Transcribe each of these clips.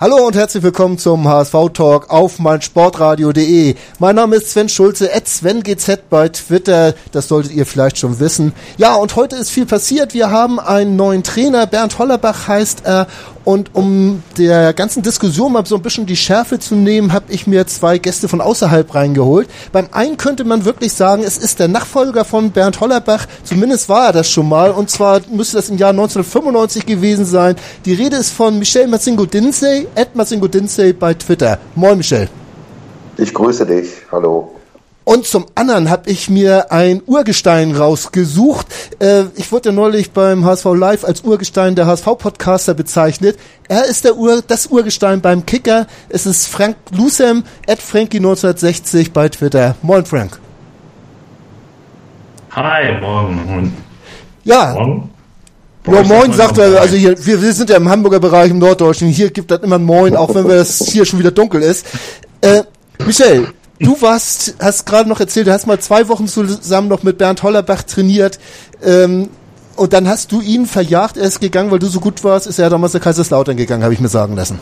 Hallo und herzlich willkommen zum HSV-Talk auf meinsportradio.de. Mein Name ist Sven Schulze, at SvenGZ bei Twitter, das solltet ihr vielleicht schon wissen. Ja, und heute ist viel passiert. Wir haben einen neuen Trainer, Bernd Hollerbach heißt er, und um der ganzen Diskussion mal so ein bisschen die Schärfe zu nehmen, habe ich mir zwei Gäste von außerhalb reingeholt. Beim einen könnte man wirklich sagen, es ist der Nachfolger von Bernd Hollerbach. Zumindest war er das schon mal. Und zwar müsste das im Jahr 1995 gewesen sein. Die Rede ist von Michel Massingo-Dinsey, at Massingo-Dinsey bei Twitter. Moin, Michel. Ich grüße dich. Hallo. Und zum anderen habe ich mir ein Urgestein rausgesucht. Äh, ich wurde ja neulich beim HSV Live als Urgestein der HSV-Podcaster bezeichnet. Er ist der Ur, das Urgestein beim Kicker. Es ist Frank Lusem, at Frankie1960 bei Twitter. Moin, Frank. Hi, morgen. Ja. Morgen. Ja, moin, sagt er, also hier, wir, wir sind ja im Hamburger Bereich, im Norddeutschen, hier gibt das immer Moin, auch wenn es hier schon wieder dunkel ist. Äh, Michel, du warst, hast gerade noch erzählt, du hast mal zwei Wochen zusammen noch mit Bernd Hollerbach trainiert. Ähm, und dann hast du ihn verjagt, er ist gegangen, weil du so gut warst, ist er damals der Kaiserslautern gegangen, habe ich mir sagen lassen.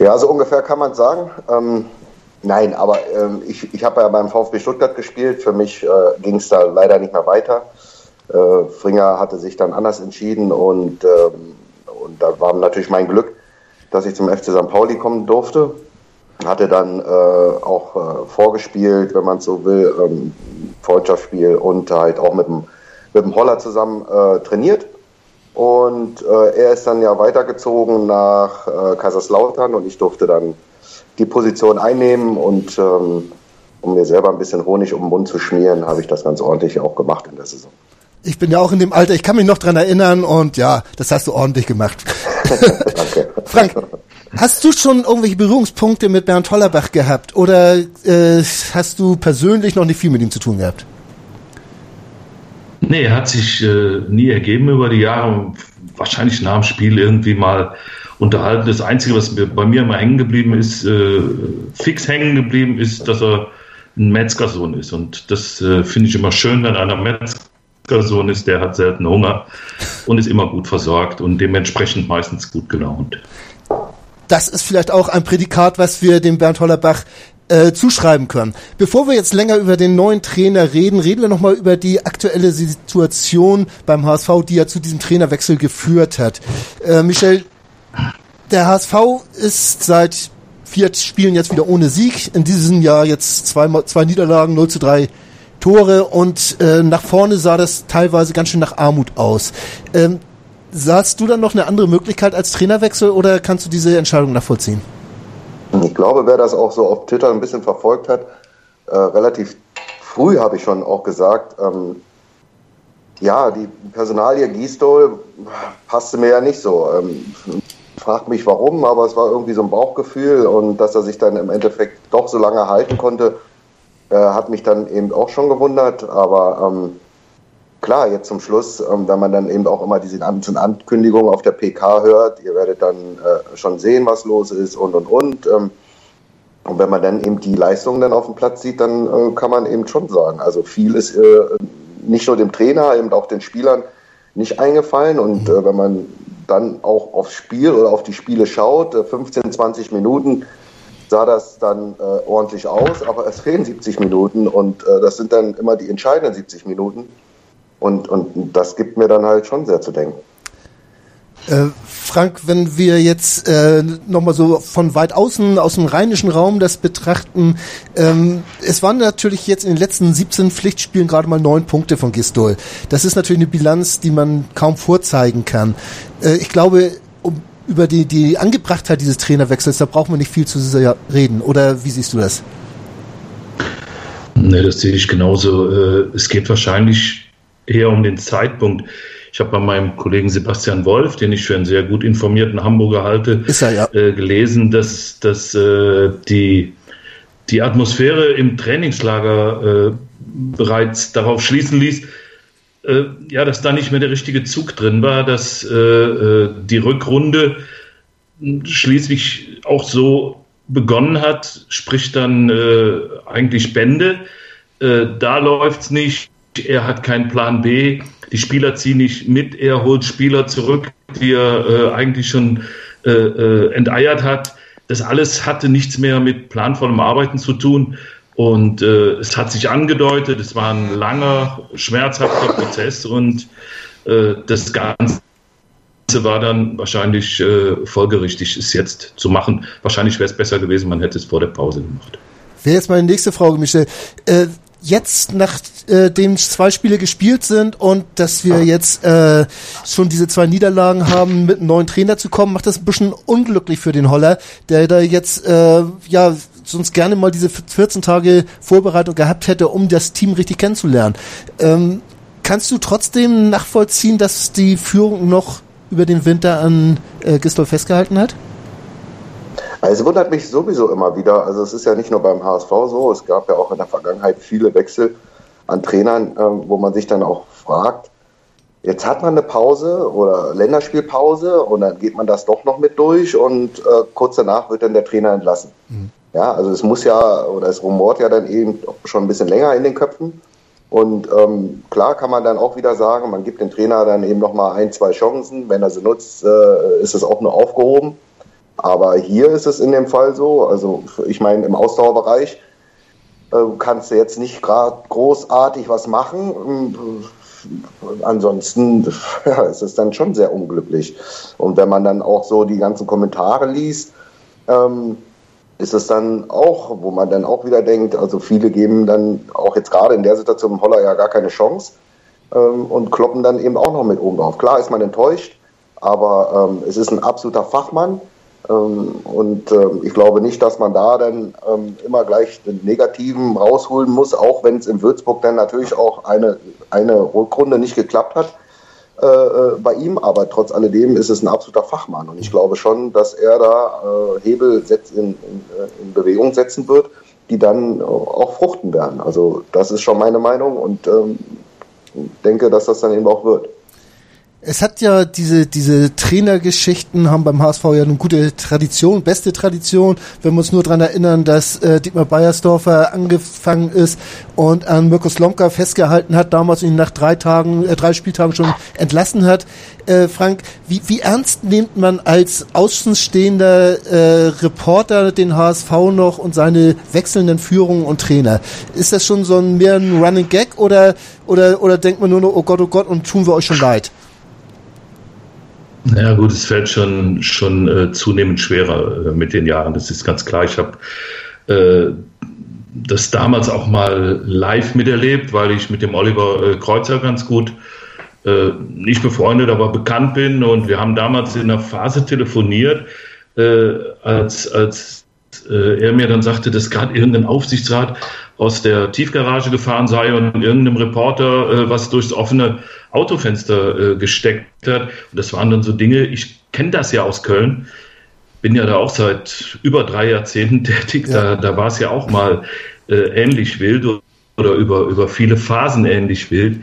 Ja, so ungefähr kann man sagen. Ähm, nein, aber ähm, ich, ich habe ja beim VfB Stuttgart gespielt. Für mich äh, ging es da leider nicht mehr weiter. Äh, Fringer hatte sich dann anders entschieden und, ähm, und da war natürlich mein Glück, dass ich zum FC St. Pauli kommen durfte hatte dann äh, auch äh, vorgespielt, wenn man so will, ähm, Freundschaftsspiel und halt auch mit dem, mit dem Holler zusammen äh, trainiert. Und äh, er ist dann ja weitergezogen nach äh, Kaiserslautern und ich durfte dann die Position einnehmen und ähm, um mir selber ein bisschen Honig um den Mund zu schmieren, habe ich das ganz ordentlich auch gemacht in der Saison. Ich bin ja auch in dem Alter, ich kann mich noch dran erinnern und ja, das hast du ordentlich gemacht. Danke. Frank, Hast du schon irgendwelche Berührungspunkte mit Bernd Hollerbach gehabt oder äh, hast du persönlich noch nicht viel mit ihm zu tun gehabt? Nee, hat sich äh, nie ergeben über die Jahre. Wahrscheinlich nach dem Spiel irgendwie mal unterhalten. Das Einzige, was bei mir immer hängen geblieben ist, äh, fix hängen geblieben ist, dass er ein Metzgersohn ist. Und das äh, finde ich immer schön, wenn einer Metzgersohn ist, der hat selten Hunger und ist immer gut versorgt und dementsprechend meistens gut gelaunt das ist vielleicht auch ein Prädikat, was wir dem Bernd Hollerbach äh, zuschreiben können. Bevor wir jetzt länger über den neuen Trainer reden, reden wir nochmal über die aktuelle Situation beim HSV, die ja zu diesem Trainerwechsel geführt hat. Äh, Michel, der HSV ist seit vier Spielen jetzt wieder ohne Sieg. In diesem Jahr jetzt zwei, zwei Niederlagen, 0 zu 3 Tore und äh, nach vorne sah das teilweise ganz schön nach Armut aus. Ähm, Sahst du dann noch eine andere Möglichkeit als Trainerwechsel oder kannst du diese Entscheidung nachvollziehen? Ich glaube, wer das auch so auf Twitter ein bisschen verfolgt hat, äh, relativ früh habe ich schon auch gesagt, ähm, ja, die Personalie Giestol passte mir ja nicht so. Ähm, fragt mich warum, aber es war irgendwie so ein Bauchgefühl und dass er sich dann im Endeffekt doch so lange halten konnte, äh, hat mich dann eben auch schon gewundert. Aber ähm, klar, jetzt zum Schluss, ähm, wenn man dann eben auch immer diese ganzen Ankündigungen auf der PK hört, ihr werdet dann äh, schon sehen, was los ist und und und. Ähm, und wenn man dann eben die Leistungen dann auf dem Platz sieht, dann äh, kann man eben schon sagen, also viel ist äh, nicht nur dem Trainer, eben auch den Spielern nicht eingefallen. Und äh, wenn man dann auch aufs Spiel oder auf die Spiele schaut, 15, äh, 20 Minuten sah das dann äh, ordentlich aus, aber es fehlen 70 Minuten und äh, das sind dann immer die entscheidenden 70 Minuten. Und, und das gibt mir dann halt schon sehr zu denken. Äh, Frank, wenn wir jetzt äh, nochmal so von weit außen, aus dem rheinischen Raum das betrachten, ähm, es waren natürlich jetzt in den letzten 17 Pflichtspielen gerade mal neun Punkte von Gistol. Das ist natürlich eine Bilanz, die man kaum vorzeigen kann. Äh, ich glaube, über die, die Angebrachtheit dieses Trainerwechsels, da brauchen wir nicht viel zu reden. Oder wie siehst du das? Nee, das sehe ich genauso. Äh, es geht wahrscheinlich eher um den Zeitpunkt. Ich habe bei meinem Kollegen Sebastian Wolf, den ich für einen sehr gut informierten Hamburger halte, er, ja. äh, gelesen, dass, dass äh, die die Atmosphäre im Trainingslager bereits darauf schließen ließ, äh, ja, dass da nicht mehr der richtige Zug drin war, dass äh, äh die Rückrunde schließlich auch so begonnen hat, sprich dann äh, eigentlich Bände. Äh, da läuft's nicht. Er hat keinen Plan B. Die Spieler ziehen nicht mit. Er holt Spieler zurück, die er äh, eigentlich schon enteiert hat. Das alles hatte nichts mehr mit planvollem Arbeiten zu tun. Und äh, es hat sich angedeutet, es war ein langer, schmerzhafter Prozess und äh, das Ganze war dann wahrscheinlich äh, folgerichtig, es jetzt zu machen. Wahrscheinlich wäre es besser gewesen, man hätte es vor der Pause gemacht. Wäre jetzt meine nächste Frage, Michel. Äh, jetzt, nachdem äh, zwei Spiele gespielt sind und dass wir jetzt äh, schon diese zwei Niederlagen haben, mit einem neuen Trainer zu kommen, macht das ein bisschen unglücklich für den Holler, der da jetzt äh, ja sonst gerne mal diese 14 Tage Vorbereitung gehabt hätte, um das Team richtig kennenzulernen. Ähm, kannst du trotzdem nachvollziehen, dass die Führung noch über den Winter an äh, Gistol festgehalten hat? Also es wundert mich sowieso immer wieder. Also es ist ja nicht nur beim HSV so, es gab ja auch in der Vergangenheit viele Wechsel an Trainern, äh, wo man sich dann auch fragt, jetzt hat man eine Pause oder Länderspielpause und dann geht man das doch noch mit durch und äh, kurz danach wird dann der Trainer entlassen. Mhm. Ja, also es muss ja, oder es rumort ja dann eben schon ein bisschen länger in den Köpfen. Und ähm, klar kann man dann auch wieder sagen, man gibt dem Trainer dann eben nochmal ein, zwei Chancen. Wenn er sie nutzt, äh, ist es auch nur aufgehoben. Aber hier ist es in dem Fall so, also ich meine, im Ausdauerbereich äh, kannst du jetzt nicht gerade großartig was machen. Ansonsten ja, ist es dann schon sehr unglücklich. Und wenn man dann auch so die ganzen Kommentare liest, ähm, ist es dann auch, wo man dann auch wieder denkt, also viele geben dann auch jetzt gerade in der Situation im Holler ja gar keine Chance ähm, und kloppen dann eben auch noch mit oben drauf. Klar ist man enttäuscht, aber ähm, es ist ein absoluter Fachmann ähm, und ähm, ich glaube nicht, dass man da dann ähm, immer gleich den Negativen rausholen muss, auch wenn es in Würzburg dann natürlich auch eine, eine Rückrunde nicht geklappt hat äh, äh, bei ihm. Aber trotz alledem ist es ein absoluter Fachmann und ich glaube schon, dass er da äh, Hebel in, in, in Bewegung setzen wird, die dann auch fruchten werden. Also das ist schon meine Meinung und ähm, denke, dass das dann eben auch wird. Es hat ja diese, diese Trainergeschichten haben beim HSV ja eine gute Tradition, beste Tradition. Wenn wir uns nur dran erinnern, dass äh, Dietmar Beiersdorfer angefangen ist und an Mirko Slomka festgehalten hat, damals ihn nach drei Tagen, äh, drei Spieltagen schon entlassen hat. Äh, Frank, wie, wie ernst nimmt man als außenstehender äh, Reporter den HSV noch und seine wechselnden Führungen und Trainer? Ist das schon so ein mehr ein Running Gag oder, oder, oder denkt man nur noch, oh Gott, oh Gott, und tun wir euch schon leid? Ja gut, es fällt schon, schon äh, zunehmend schwerer äh, mit den Jahren. Das ist ganz klar. Ich habe äh, das damals auch mal live miterlebt, weil ich mit dem Oliver äh, Kreuzer ganz gut äh, nicht befreundet, aber bekannt bin. Und wir haben damals in einer Phase telefoniert, äh, als, als er mir dann sagte, dass gerade irgendein Aufsichtsrat aus der Tiefgarage gefahren sei und irgendeinem Reporter äh, was durchs offene Autofenster äh, gesteckt hat. Und das waren dann so Dinge, ich kenne das ja aus Köln, bin ja da auch seit über drei Jahrzehnten tätig, ja. da, da war es ja auch mal äh, ähnlich wild oder über, über viele Phasen ähnlich wild.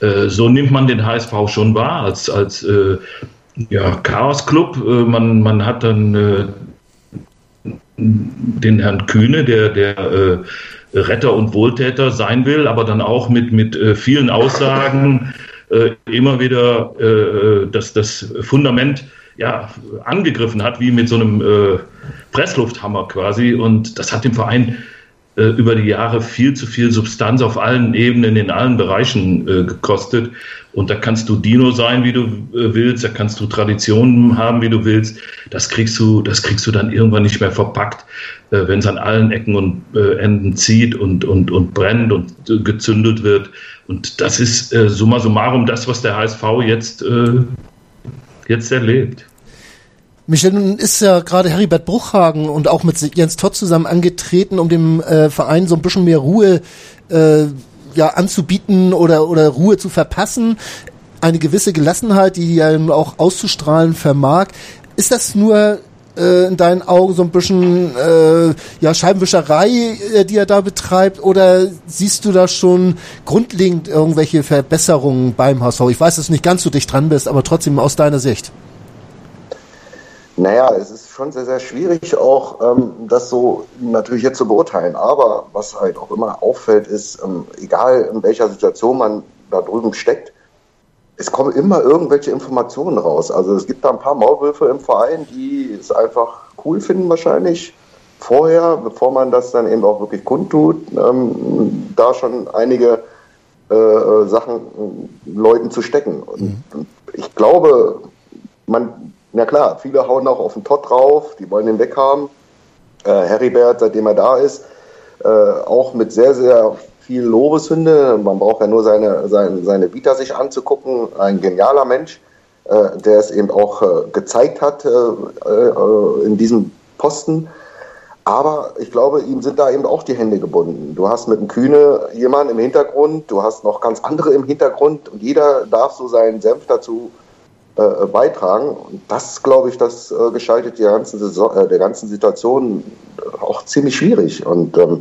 Äh, so nimmt man den HSV schon wahr als, als äh, ja, Chaos-Club. Äh, man, man hat dann den Herrn Kühne, der, der Retter und Wohltäter sein will, aber dann auch mit, mit äh, vielen Aussagen äh, immer wieder äh, das, das Fundament ja, angegriffen hat, wie mit so einem äh, Presslufthammer quasi. Und das hat dem Verein äh, über die Jahre viel zu viel Substanz auf allen Ebenen, in allen Bereichen äh, gekostet. Und da kannst du Dino sein, wie du äh, willst, da kannst du Traditionen haben, wie du willst. Das kriegst du, das kriegst du dann irgendwann nicht mehr verpackt, äh, wenn es an allen Ecken und äh, Enden zieht und, und, und brennt und gezündet wird. Und das ist summa summarum das, was der HSV jetzt, jetzt erlebt. Michel, nun ist ja gerade Heribert Bruchhagen und auch mit Jens Todd zusammen angetreten, um dem äh, Verein so ein bisschen mehr Ruhe äh, ja, anzubieten oder, oder Ruhe zu verpassen. Eine gewisse Gelassenheit, die ja auch auszustrahlen vermag. Ist das nur äh, in deinen Augen so ein bisschen äh, ja, Scheibenwischerei, äh, die er da betreibt? Oder siehst du da schon grundlegend irgendwelche Verbesserungen beim HSV? Ich weiß, dass du nicht ganz so dicht dran bist, aber trotzdem aus deiner Sicht. Naja, es ist schon sehr, sehr schwierig, auch ähm, das so natürlich jetzt zu beurteilen. Aber was halt auch immer auffällt, ist, ähm, egal in welcher Situation man da drüben steckt, es kommen immer irgendwelche Informationen raus. Also es gibt da ein paar Maulwürfe im Verein, die es einfach cool finden wahrscheinlich vorher, bevor man das dann eben auch wirklich kundtut, ähm, da schon einige äh, Sachen äh, Leuten zu stecken. Und, mhm. ich glaube, man, na klar, viele hauen auch auf den Tod drauf, die wollen den weghaben. Äh, Heribert, seitdem er da ist, äh, auch mit sehr, sehr viel Lobeshünde. Man braucht ja nur seine, seine, seine Vita sich anzugucken. Ein genialer Mensch, äh, der es eben auch äh, gezeigt hat äh, äh, in diesem Posten. Aber ich glaube, ihm sind da eben auch die Hände gebunden. Du hast mit dem Kühne jemanden im Hintergrund, du hast noch ganz andere im Hintergrund und jeder darf so seinen Senf dazu äh, beitragen. Und das, glaube ich, das äh, gestaltet die ganze Saison, äh, der ganzen Situation auch ziemlich schwierig. Und ähm,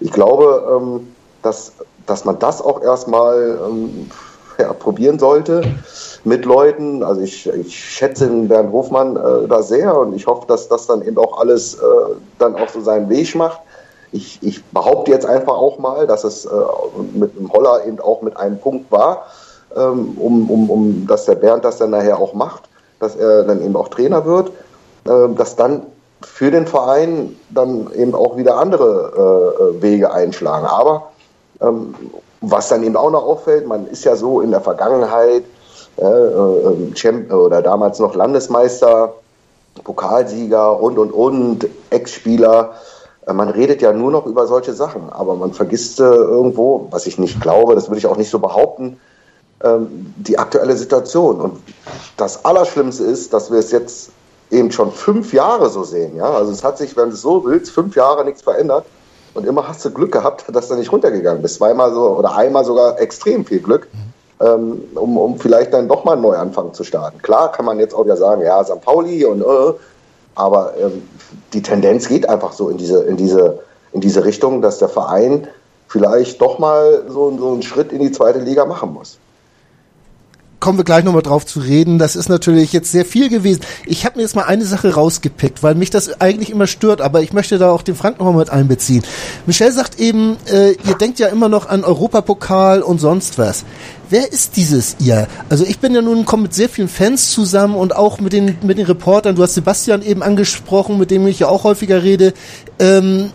ich glaube, ähm, dass, dass man das auch erstmal ähm, ja, probieren sollte mit Leuten. Also ich, ich schätze Bernd Hofmann äh, da sehr und ich hoffe, dass das dann eben auch alles äh, dann auch so seinen Weg macht. Ich, ich behaupte jetzt einfach auch mal, dass es äh, mit dem Holler eben auch mit einem Punkt war, ähm, um, um, um, dass der Bernd das dann nachher auch macht, dass er dann eben auch Trainer wird, äh, dass dann für den Verein dann eben auch wieder andere äh, Wege einschlagen. Aber ähm, was dann eben auch noch auffällt, man ist ja so in der Vergangenheit äh, äh, Champ oder damals noch Landesmeister, Pokalsieger und und und, Ex-Spieler. Äh, man redet ja nur noch über solche Sachen, aber man vergisst äh, irgendwo, was ich nicht glaube, das würde ich auch nicht so behaupten, ähm, die aktuelle Situation. Und das Allerschlimmste ist, dass wir es jetzt eben schon fünf Jahre so sehen. Ja? Also es hat sich, wenn du es so willst, fünf Jahre nichts verändert. Und immer hast du Glück gehabt, dass du nicht runtergegangen bist. Zweimal so oder einmal sogar extrem viel Glück, ähm, um, um vielleicht dann doch mal einen Neuanfang zu starten. Klar kann man jetzt auch wieder sagen, ja, St. Pauli und äh, aber ähm, die Tendenz geht einfach so in diese, in diese, in diese Richtung, dass der Verein vielleicht doch mal so, so einen Schritt in die zweite Liga machen muss kommen wir gleich nochmal drauf zu reden. Das ist natürlich jetzt sehr viel gewesen. Ich habe mir jetzt mal eine Sache rausgepickt, weil mich das eigentlich immer stört, aber ich möchte da auch den Frank nochmal mit einbeziehen. Michelle sagt eben, äh, ihr denkt ja immer noch an Europapokal und sonst was. Wer ist dieses ihr? Also ich bin ja nun, komme mit sehr vielen Fans zusammen und auch mit den, mit den Reportern. Du hast Sebastian eben angesprochen, mit dem ich ja auch häufiger rede. Ähm,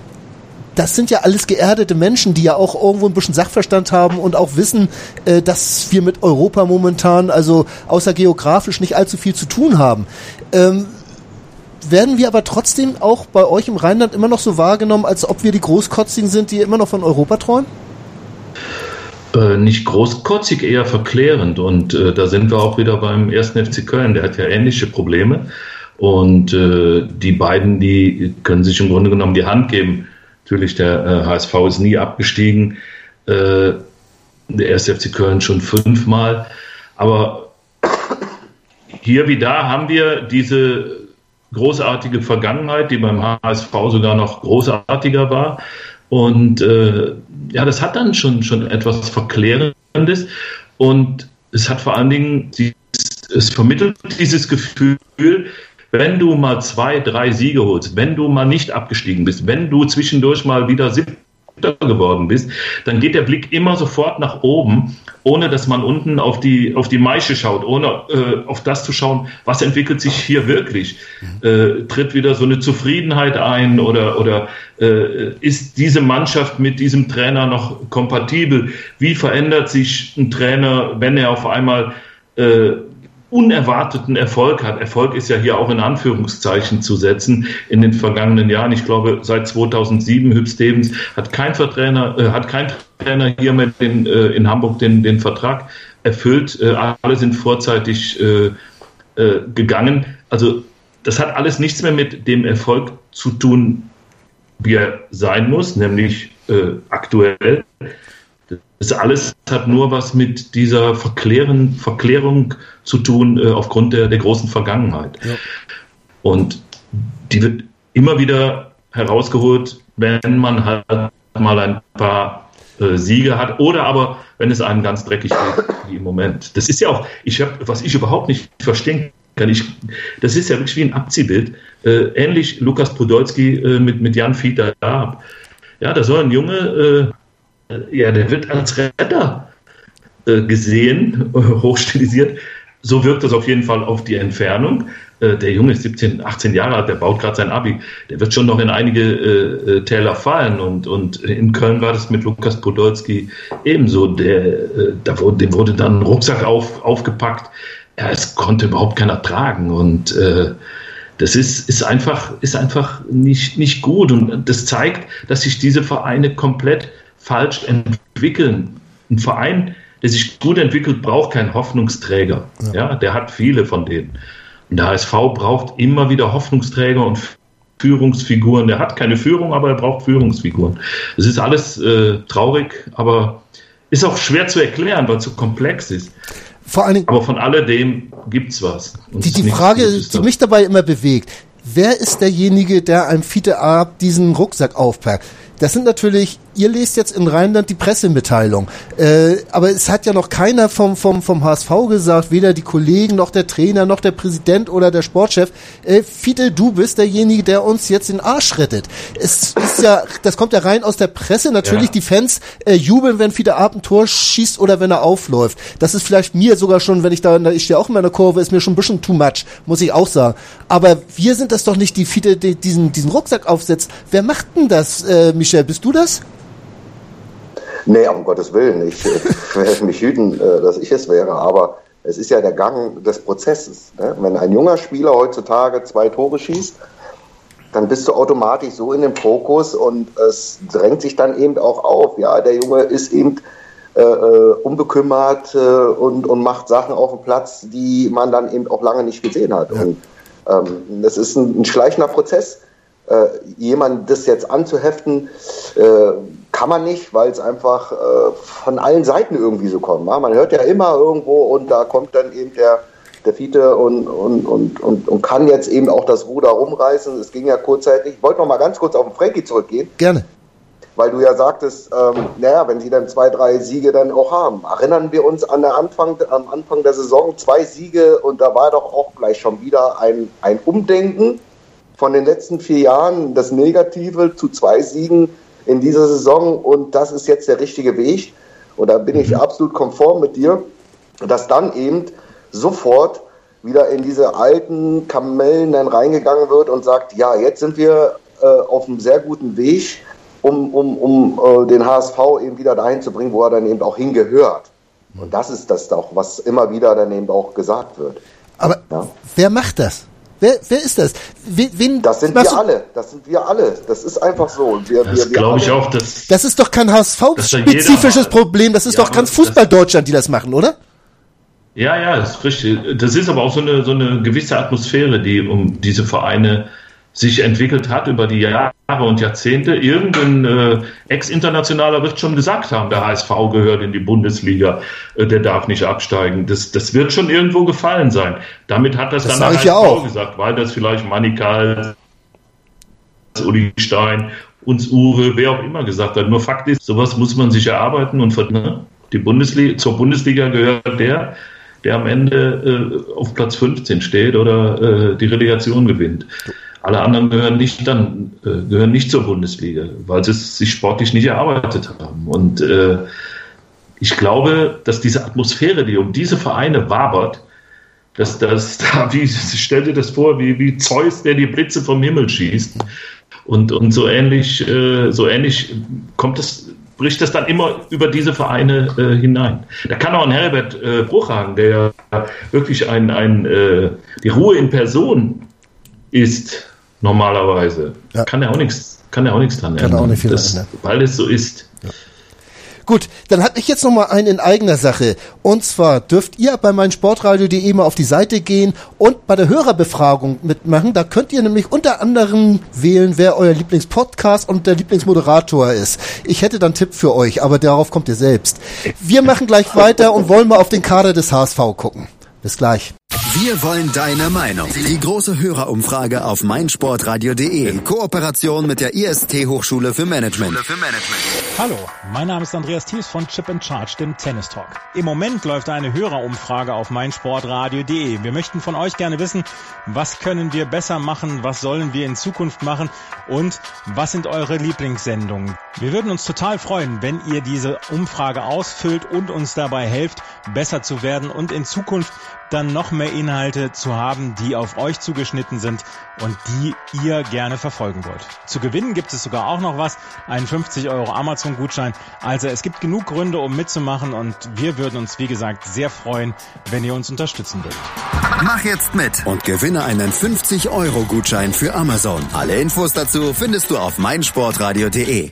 das sind ja alles geerdete Menschen, die ja auch irgendwo ein bisschen Sachverstand haben und auch wissen, äh, dass wir mit Europa momentan, also außer geografisch, nicht allzu viel zu tun haben. Ähm, werden wir aber trotzdem auch bei euch im Rheinland immer noch so wahrgenommen, als ob wir die Großkotzigen sind, die immer noch von Europa träumen? Äh, nicht großkotzig, eher verklärend. Und äh, da sind wir auch wieder beim ersten FC Köln. Der hat ja ähnliche Probleme. Und äh, die beiden, die können sich im Grunde genommen die Hand geben. Natürlich, der äh, HSV ist nie abgestiegen. Äh, der erste FC Köln schon fünfmal. Aber hier wie da haben wir diese großartige Vergangenheit, die beim HSV sogar noch großartiger war. Und äh, ja, das hat dann schon, schon etwas Verklärendes. Und es hat vor allen Dingen, es vermittelt dieses Gefühl, wenn du mal zwei, drei Siege holst, wenn du mal nicht abgestiegen bist, wenn du zwischendurch mal wieder siebter geworden bist, dann geht der Blick immer sofort nach oben, ohne dass man unten auf die, auf die Maische schaut, ohne äh, auf das zu schauen, was entwickelt sich hier wirklich. Äh, tritt wieder so eine Zufriedenheit ein oder, oder äh, ist diese Mannschaft mit diesem Trainer noch kompatibel? Wie verändert sich ein Trainer, wenn er auf einmal äh, unerwarteten Erfolg hat. Erfolg ist ja hier auch in Anführungszeichen zu setzen in den vergangenen Jahren. Ich glaube, seit 2007 Hüb Stevens hat kein Trainer, äh, hat kein Trainer hier mit den, äh, in Hamburg den, den Vertrag erfüllt. Äh, alle sind vorzeitig äh, äh, gegangen. Also das hat alles nichts mehr mit dem Erfolg zu tun, wie er sein muss, nämlich äh, aktuell. Das alles hat nur was mit dieser Verklären, Verklärung zu tun, äh, aufgrund der, der großen Vergangenheit. Ja. Und die wird immer wieder herausgeholt, wenn man halt mal ein paar äh, Siege hat oder aber wenn es einem ganz dreckig geht, wie im Moment. Das ist ja auch, ich habe, was ich überhaupt nicht verstehen kann, ich, das ist ja wirklich wie ein Abziehbild. Äh, ähnlich Lukas Podolski äh, mit, mit Jan Fieder ab. Ja, da soll ein Junge, äh, ja, der wird als Retter äh, gesehen, hochstilisiert. So wirkt das auf jeden Fall auf die Entfernung. Äh, der Junge ist 17, 18 Jahre alt, der baut gerade sein Abi. Der wird schon noch in einige äh, Täler fallen. Und, und in Köln war das mit Lukas Podolski ebenso. Der, da wurde, dem wurde dann ein Rucksack auf, aufgepackt. Ja, es konnte überhaupt keiner tragen. Und äh, das ist, ist einfach, ist einfach nicht, nicht gut. Und das zeigt, dass sich diese Vereine komplett falsch entwickeln. Ein Verein, der sich gut entwickelt, braucht keinen Hoffnungsträger. Ja. ja. der hat viele von denen. Und der HSV braucht immer wieder Hoffnungsträger und Führungsfiguren. Der hat keine Führung, aber er braucht Führungsfiguren. Es ist alles äh, traurig, aber ist auch schwer zu erklären, weil es so komplex ist. Vor allen Dingen, aber von alledem gibt es was. die, die Frage, die mich dabei immer bewegt, wer ist derjenige, der einem Fiete Ab diesen Rucksack aufpackt? Das sind natürlich, ihr lest jetzt in Rheinland die Pressemitteilung, äh, aber es hat ja noch keiner vom, vom, vom HSV gesagt, weder die Kollegen noch der Trainer noch der Präsident oder der Sportchef, äh, Fidel, du bist derjenige, der uns jetzt den Arsch rettet. Es ist ja, das kommt ja rein aus der Presse, natürlich ja. die Fans äh, jubeln, wenn Fidel Ab ein Tor schießt oder wenn er aufläuft. Das ist vielleicht mir sogar schon, wenn ich da, ich stehe auch in meiner Kurve, ist mir schon ein bisschen too much, muss ich auch sagen. Aber wir sind das doch nicht, die Fidel die diesen, diesen Rucksack aufsetzt. Wer macht denn das, äh, Michel, bist du das? Nee, um Gottes Willen. Ich werde mich hüten, äh, dass ich es wäre. Aber es ist ja der Gang des Prozesses. Ne? Wenn ein junger Spieler heutzutage zwei Tore schießt, dann bist du automatisch so in dem Fokus und es drängt sich dann eben auch auf. Ja, der Junge ist eben äh, äh unbekümmert äh, und, und macht Sachen auf dem Platz, die man dann eben auch lange nicht gesehen hat. Ja. Und ähm, das ist ein, ein schleichender Prozess äh, jemand das jetzt anzuheften, äh, kann man nicht, weil es einfach äh, von allen Seiten irgendwie so kommt. Ja? Man hört ja immer irgendwo und da kommt dann eben der, der Fiete und, und, und, und, und kann jetzt eben auch das Ruder rumreißen. Es ging ja kurzzeitig. Ich wollte noch mal ganz kurz auf den Frankie zurückgehen. Gerne. Weil du ja sagtest, ähm, naja, wenn sie dann zwei, drei Siege dann auch haben. Erinnern wir uns an der Anfang, am Anfang der Saison zwei Siege und da war doch auch gleich schon wieder ein, ein Umdenken von den letzten vier Jahren das Negative zu zwei Siegen in dieser Saison und das ist jetzt der richtige Weg. Und da bin ich mhm. absolut konform mit dir, dass dann eben sofort wieder in diese alten Kamellen dann reingegangen wird und sagt, ja, jetzt sind wir äh, auf einem sehr guten Weg, um, um, um äh, den HSV eben wieder dahin zu bringen, wo er dann eben auch hingehört. Und das ist das doch, was immer wieder dann eben auch gesagt wird. Aber ja? wer macht das? Wer, wer ist das? Wen, das sind wir alle. Das sind wir alle. Das ist einfach so. Wir, das glaube ich auch. Dass, das ist doch kein HSV-spezifisches Problem. Das ist ja, doch ganz Fußball-Deutschland, die das machen, oder? Ja, ja, das ist richtig. Das ist aber auch so eine, so eine gewisse Atmosphäre, die um diese Vereine sich entwickelt hat über die Jahre und Jahrzehnte. Irgendein äh, Ex-Internationaler wird schon gesagt haben, der HSV gehört in die Bundesliga, äh, der darf nicht absteigen. Das, das wird schon irgendwo gefallen sein. Damit hat das, das dann der HSV auch. gesagt, weil das vielleicht Manikal, Uli Stein, uns Uwe, wer auch immer gesagt hat. Nur Fakt ist, sowas muss man sich erarbeiten und ne? die Bundesliga, zur Bundesliga gehört der, der am Ende äh, auf Platz 15 steht oder äh, die Relegation gewinnt. Alle anderen gehören nicht dann äh, gehören nicht zur Bundesliga, weil sie es sich sportlich nicht erarbeitet haben. Und äh, ich glaube, dass diese Atmosphäre, die um diese Vereine wabert, dass das da, wie stell dir das vor, wie, wie Zeus, der die Blitze vom Himmel schießt. Und, und so ähnlich, äh, so ähnlich kommt es, bricht das dann immer über diese Vereine äh, hinein. Da kann auch ein Herbert äh, Bruchhagen, der wirklich ein, ein, äh, die Ruhe in Person ist, normalerweise. Ja. Kann er auch nichts, kann er auch nichts dran kann ändern. Auch nicht viel das, ändern. Weil es so ist. Ja. Gut, dann hatte ich jetzt noch mal einen in eigener Sache. Und zwar dürft ihr bei meinsportradio.de mal auf die Seite gehen und bei der Hörerbefragung mitmachen. Da könnt ihr nämlich unter anderem wählen, wer euer Lieblingspodcast und der Lieblingsmoderator ist. Ich hätte dann einen Tipp für euch, aber darauf kommt ihr selbst. Wir machen gleich weiter und wollen mal auf den Kader des HSV gucken. Bis gleich. Wir wollen deine Meinung. Die große Hörerumfrage auf meinsportradio.de in Kooperation mit der IST Hochschule für Management. Hallo, mein Name ist Andreas Thies von Chip and Charge, dem Tennis Talk. Im Moment läuft eine Hörerumfrage auf meinsportradio.de. Wir möchten von euch gerne wissen, was können wir besser machen, was sollen wir in Zukunft machen und was sind eure Lieblingssendungen. Wir würden uns total freuen, wenn ihr diese Umfrage ausfüllt und uns dabei helft, besser zu werden und in Zukunft dann noch mehr Inhalte zu haben, die auf euch zugeschnitten sind und die ihr gerne verfolgen wollt. Zu gewinnen gibt es sogar auch noch was, einen 50 Euro Amazon-Gutschein. Also es gibt genug Gründe, um mitzumachen und wir würden uns, wie gesagt, sehr freuen, wenn ihr uns unterstützen würdet. Mach jetzt mit und gewinne einen 50 Euro Gutschein für Amazon. Alle Infos dazu findest du auf meinsportradio.de.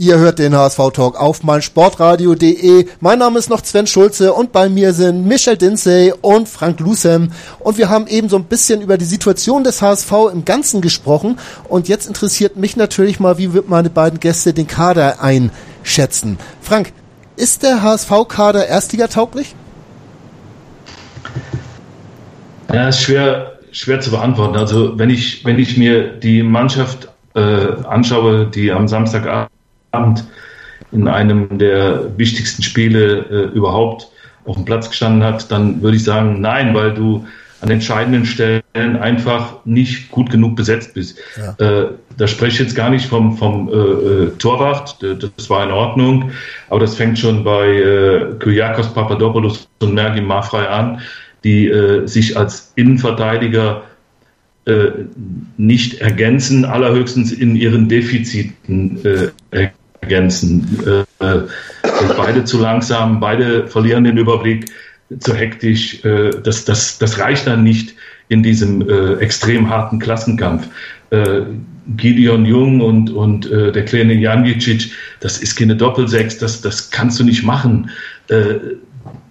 Ihr hört den HSV-Talk auf meinsportradio.de. Mein Name ist noch Sven Schulze und bei mir sind Michel Dinsey und Frank Lusem. Und wir haben eben so ein bisschen über die Situation des HSV im Ganzen gesprochen. Und jetzt interessiert mich natürlich mal, wie meine beiden Gäste den Kader einschätzen. Frank, ist der HSV-Kader erstligatauglich? Ja, ist schwer, schwer zu beantworten. Also wenn ich, wenn ich mir die Mannschaft äh, anschaue, die am Samstagabend Abend in einem der wichtigsten Spiele äh, überhaupt auf dem Platz gestanden hat, dann würde ich sagen, nein, weil du an entscheidenden Stellen einfach nicht gut genug besetzt bist. Ja. Äh, da spreche ich jetzt gar nicht vom, vom äh, äh Torwart, das war in Ordnung, aber das fängt schon bei äh, Kyriakos Papadopoulos und Mergi Mafrei an, die äh, sich als Innenverteidiger äh, nicht ergänzen, allerhöchstens in ihren Defiziten äh, ergänzen. Äh, beide zu langsam, beide verlieren den Überblick, zu hektisch. Äh, das, das, das reicht dann nicht in diesem äh, extrem harten Klassenkampf. Äh, Gideon Jung und, und äh, der kleine Janjicic, das ist keine Doppelsechs, das, das kannst du nicht machen. Äh,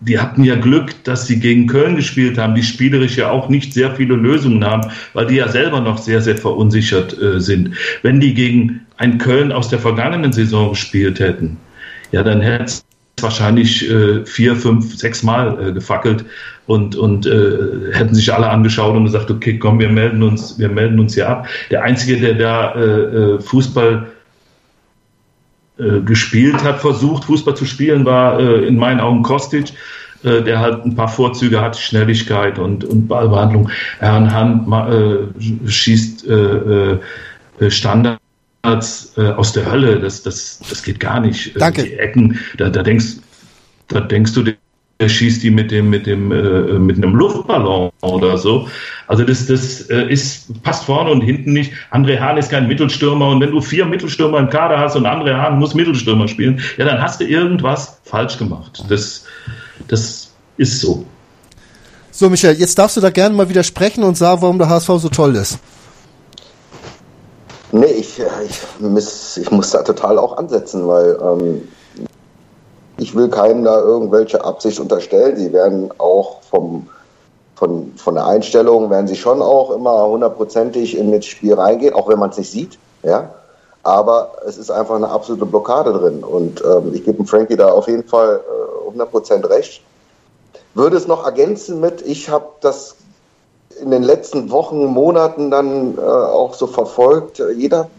die hatten ja Glück, dass sie gegen Köln gespielt haben, die spielerisch ja auch nicht sehr viele Lösungen haben, weil die ja selber noch sehr, sehr verunsichert äh, sind. Wenn die gegen ein Köln aus der vergangenen Saison gespielt hätten, ja, dann hätte es wahrscheinlich äh, vier, fünf, sechs Mal äh, gefackelt und, und äh, hätten sich alle angeschaut und gesagt, okay, komm, wir melden uns, wir melden uns hier ab. Der Einzige, der da äh, äh Fußball äh, gespielt hat, versucht, Fußball zu spielen, war in meinen Augen Kostic, der halt ein paar Vorzüge hat, Schnelligkeit und, und Ballbehandlung. Herrn Hand äh, schießt äh, äh, Standards aus der Hölle, das, das, das geht gar nicht. Danke. Die Ecken, da, da denkst, da denkst du, er schießt die mit dem mit dem äh, mit einem Luftballon oder so. Also das das äh, ist passt vorne und hinten nicht. André Hahn ist kein Mittelstürmer und wenn du vier Mittelstürmer im Kader hast und André Hahn muss Mittelstürmer spielen, ja dann hast du irgendwas falsch gemacht. Das das ist so. So Michael, jetzt darfst du da gerne mal widersprechen und sagen, warum der HSV so toll ist. Nee, ich, ich, muss, ich muss da total auch ansetzen, weil ähm, ich will keinem da irgendwelche Absicht unterstellen. Sie werden auch vom, von, von der Einstellung, werden sie schon auch immer hundertprozentig in das Spiel reingehen, auch wenn man es nicht sieht. Ja? Aber es ist einfach eine absolute Blockade drin. Und ähm, ich gebe dem Frankie da auf jeden Fall äh, 100% recht. Würde es noch ergänzen mit, ich habe das in den letzten Wochen, Monaten dann äh, auch so verfolgt. Jeder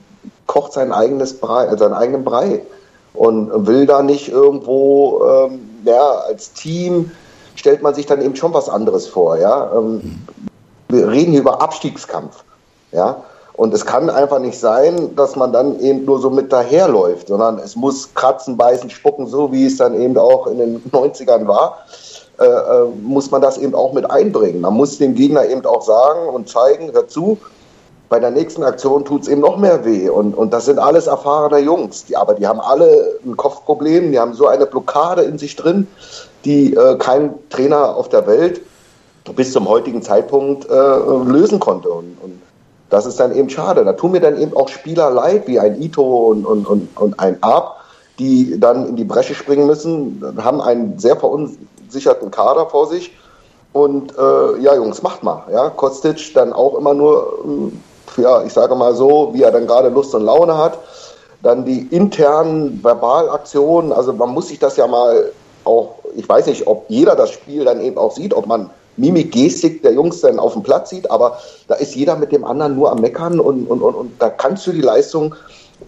kocht sein eigenes Brei, äh, seinen eigenen Brei und will da nicht irgendwo, ähm, ja, als Team stellt man sich dann eben schon was anderes vor, ja. Ähm, wir reden hier über Abstiegskampf, ja. Und es kann einfach nicht sein, dass man dann eben nur so mit daherläuft, sondern es muss kratzen, beißen, spucken, so wie es dann eben auch in den 90ern war. Äh, äh, muss man das eben auch mit einbringen. Man muss dem Gegner eben auch sagen und zeigen, dazu, bei der nächsten Aktion tut es eben noch mehr weh. Und, und das sind alles erfahrene Jungs, die, aber die haben alle ein Kopfproblem, die haben so eine Blockade in sich drin, die äh, kein Trainer auf der Welt bis zum heutigen Zeitpunkt äh, lösen konnte. Und, und, das ist dann eben schade. Da tun mir dann eben auch Spieler leid, wie ein Ito und, und, und, und ein Ab, die dann in die Bresche springen müssen, haben einen sehr verunsicherten Kader vor sich. Und äh, ja, Jungs, macht mal. Ja, Kostic dann auch immer nur, äh, ja, ich sage mal so, wie er dann gerade Lust und Laune hat. Dann die internen Verbalaktionen, also man muss sich das ja mal auch, ich weiß nicht, ob jeder das Spiel dann eben auch sieht, ob man Mimik, Gestik der Jungs dann auf dem Platz sieht, aber da ist jeder mit dem anderen nur am Meckern und, und, und, und da kannst du die Leistung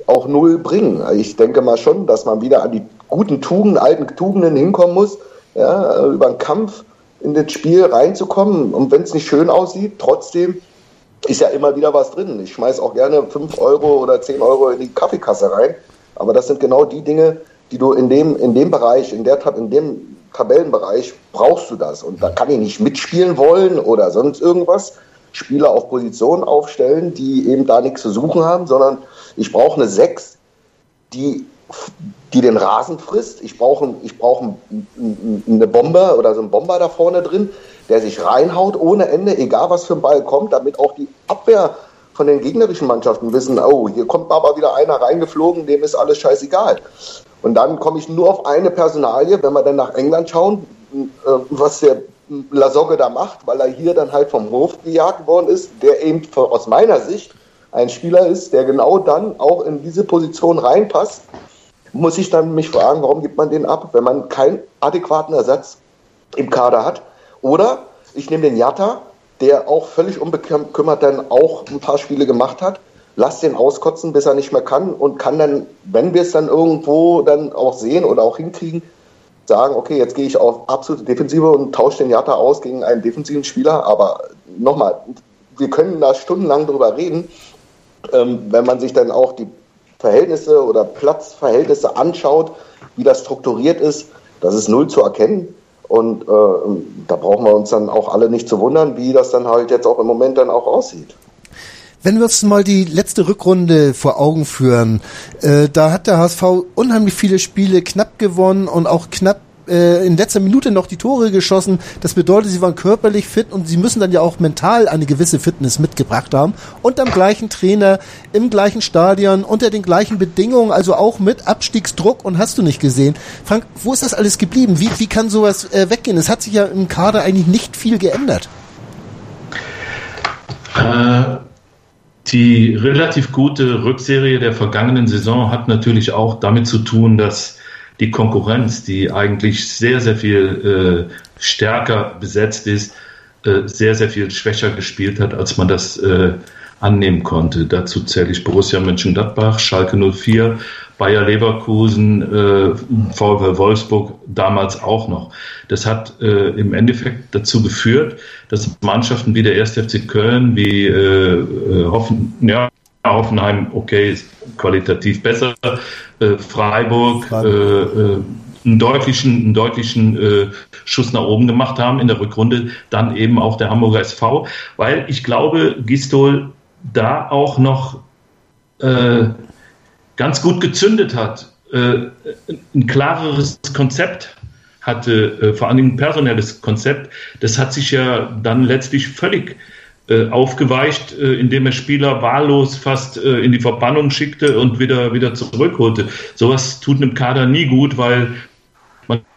auch null bringen. Ich denke mal schon, dass man wieder an die guten Tugenden, alten Tugenden hinkommen muss, ja, über einen Kampf in das Spiel reinzukommen. Und wenn es nicht schön aussieht, trotzdem ist ja immer wieder was drin. Ich schmeiße auch gerne 5 Euro oder 10 Euro in die Kaffeekasse rein. Aber das sind genau die Dinge, die du in dem, in dem Bereich, in, der, in dem Tabellenbereich brauchst du das. Und da kann ich nicht mitspielen wollen oder sonst irgendwas. Spieler auf Positionen aufstellen, die eben da nichts zu suchen haben, sondern ich brauche eine 6, die, die den Rasen frisst. Ich brauche ich brauch eine Bombe oder so einen Bomber da vorne drin, der sich reinhaut ohne Ende, egal was für ein Ball kommt, damit auch die Abwehr von den gegnerischen Mannschaften wissen, oh, hier kommt aber wieder einer reingeflogen, dem ist alles scheißegal. Und dann komme ich nur auf eine Personalie, wenn wir dann nach England schauen, äh, was der Lasogge da macht, weil er hier dann halt vom Hof gejagt worden ist, der eben aus meiner Sicht ein Spieler ist, der genau dann auch in diese Position reinpasst, muss ich dann mich fragen, warum gibt man den ab, wenn man keinen adäquaten Ersatz im Kader hat. Oder ich nehme den Jatta, der auch völlig unbekümmert dann auch ein paar Spiele gemacht hat, lass den auskotzen, bis er nicht mehr kann und kann dann, wenn wir es dann irgendwo dann auch sehen oder auch hinkriegen, sagen, okay, jetzt gehe ich auf absolute Defensive und tausche den Jatta aus gegen einen defensiven Spieler. Aber nochmal, wir können da stundenlang drüber reden, ähm, wenn man sich dann auch die Verhältnisse oder Platzverhältnisse anschaut, wie das strukturiert ist, das ist null zu erkennen. Und äh, da brauchen wir uns dann auch alle nicht zu wundern, wie das dann halt jetzt auch im Moment dann auch aussieht. Wenn wir uns mal die letzte Rückrunde vor Augen führen, äh, da hat der HSV unheimlich viele Spiele knapp gewonnen und auch knapp äh, in letzter Minute noch die Tore geschossen. Das bedeutet, sie waren körperlich fit und sie müssen dann ja auch mental eine gewisse Fitness mitgebracht haben. Und am gleichen Trainer, im gleichen Stadion, unter den gleichen Bedingungen, also auch mit Abstiegsdruck und hast du nicht gesehen. Frank, wo ist das alles geblieben? Wie, wie kann sowas äh, weggehen? Es hat sich ja im Kader eigentlich nicht viel geändert. Äh die relativ gute Rückserie der vergangenen Saison hat natürlich auch damit zu tun, dass die Konkurrenz, die eigentlich sehr, sehr viel äh, stärker besetzt ist, äh, sehr, sehr viel schwächer gespielt hat, als man das äh, annehmen konnte. Dazu zähle ich Borussia Mönchengladbach, Schalke 04, Bayer Leverkusen, äh, VfL Wolfsburg damals auch noch. Das hat äh, im Endeffekt dazu geführt, dass Mannschaften wie der 1. FC Köln, wie äh, äh, Hoffen, ja, Hoffenheim, okay, ist qualitativ besser, äh, Freiburg, Freiburg. Äh, äh, einen deutlichen, einen deutlichen äh, Schuss nach oben gemacht haben in der Rückrunde, dann eben auch der Hamburger SV, weil ich glaube, Gistol da auch noch äh, ganz gut gezündet hat, äh, ein klareres Konzept hatte, äh, vor allem ein personelles Konzept, das hat sich ja dann letztlich völlig äh, aufgeweicht, äh, indem er Spieler wahllos fast äh, in die Verbannung schickte und wieder, wieder zurückholte. Sowas tut einem Kader nie gut, weil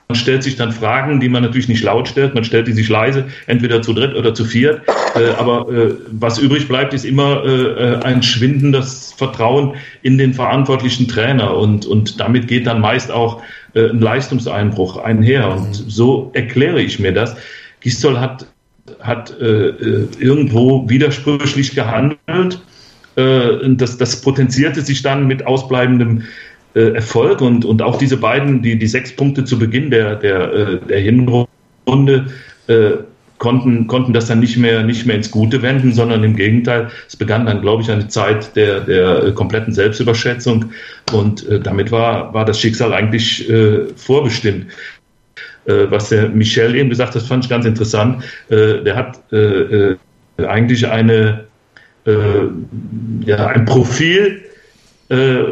man stellt sich dann Fragen, die man natürlich nicht laut stellt, man stellt die sich leise, entweder zu dritt oder zu viert. Äh, aber äh, was übrig bleibt, ist immer äh, ein schwindendes Vertrauen in den verantwortlichen Trainer. Und, und damit geht dann meist auch äh, ein Leistungseinbruch einher. Und so erkläre ich mir das. Gistol hat, hat äh, äh, irgendwo widersprüchlich gehandelt. Das, das potenzierte sich dann mit ausbleibendem äh, Erfolg und, und auch diese beiden, die, die sechs Punkte zu Beginn der, der, äh, der Hinrunde, äh, konnten, konnten das dann nicht mehr, nicht mehr ins Gute wenden, sondern im Gegenteil, es begann dann, glaube ich, eine Zeit der, der kompletten Selbstüberschätzung und äh, damit war, war das Schicksal eigentlich äh, vorbestimmt. Äh, was der Michel eben gesagt hat, fand ich ganz interessant. Äh, der hat äh, eigentlich eine, ja, ein Profil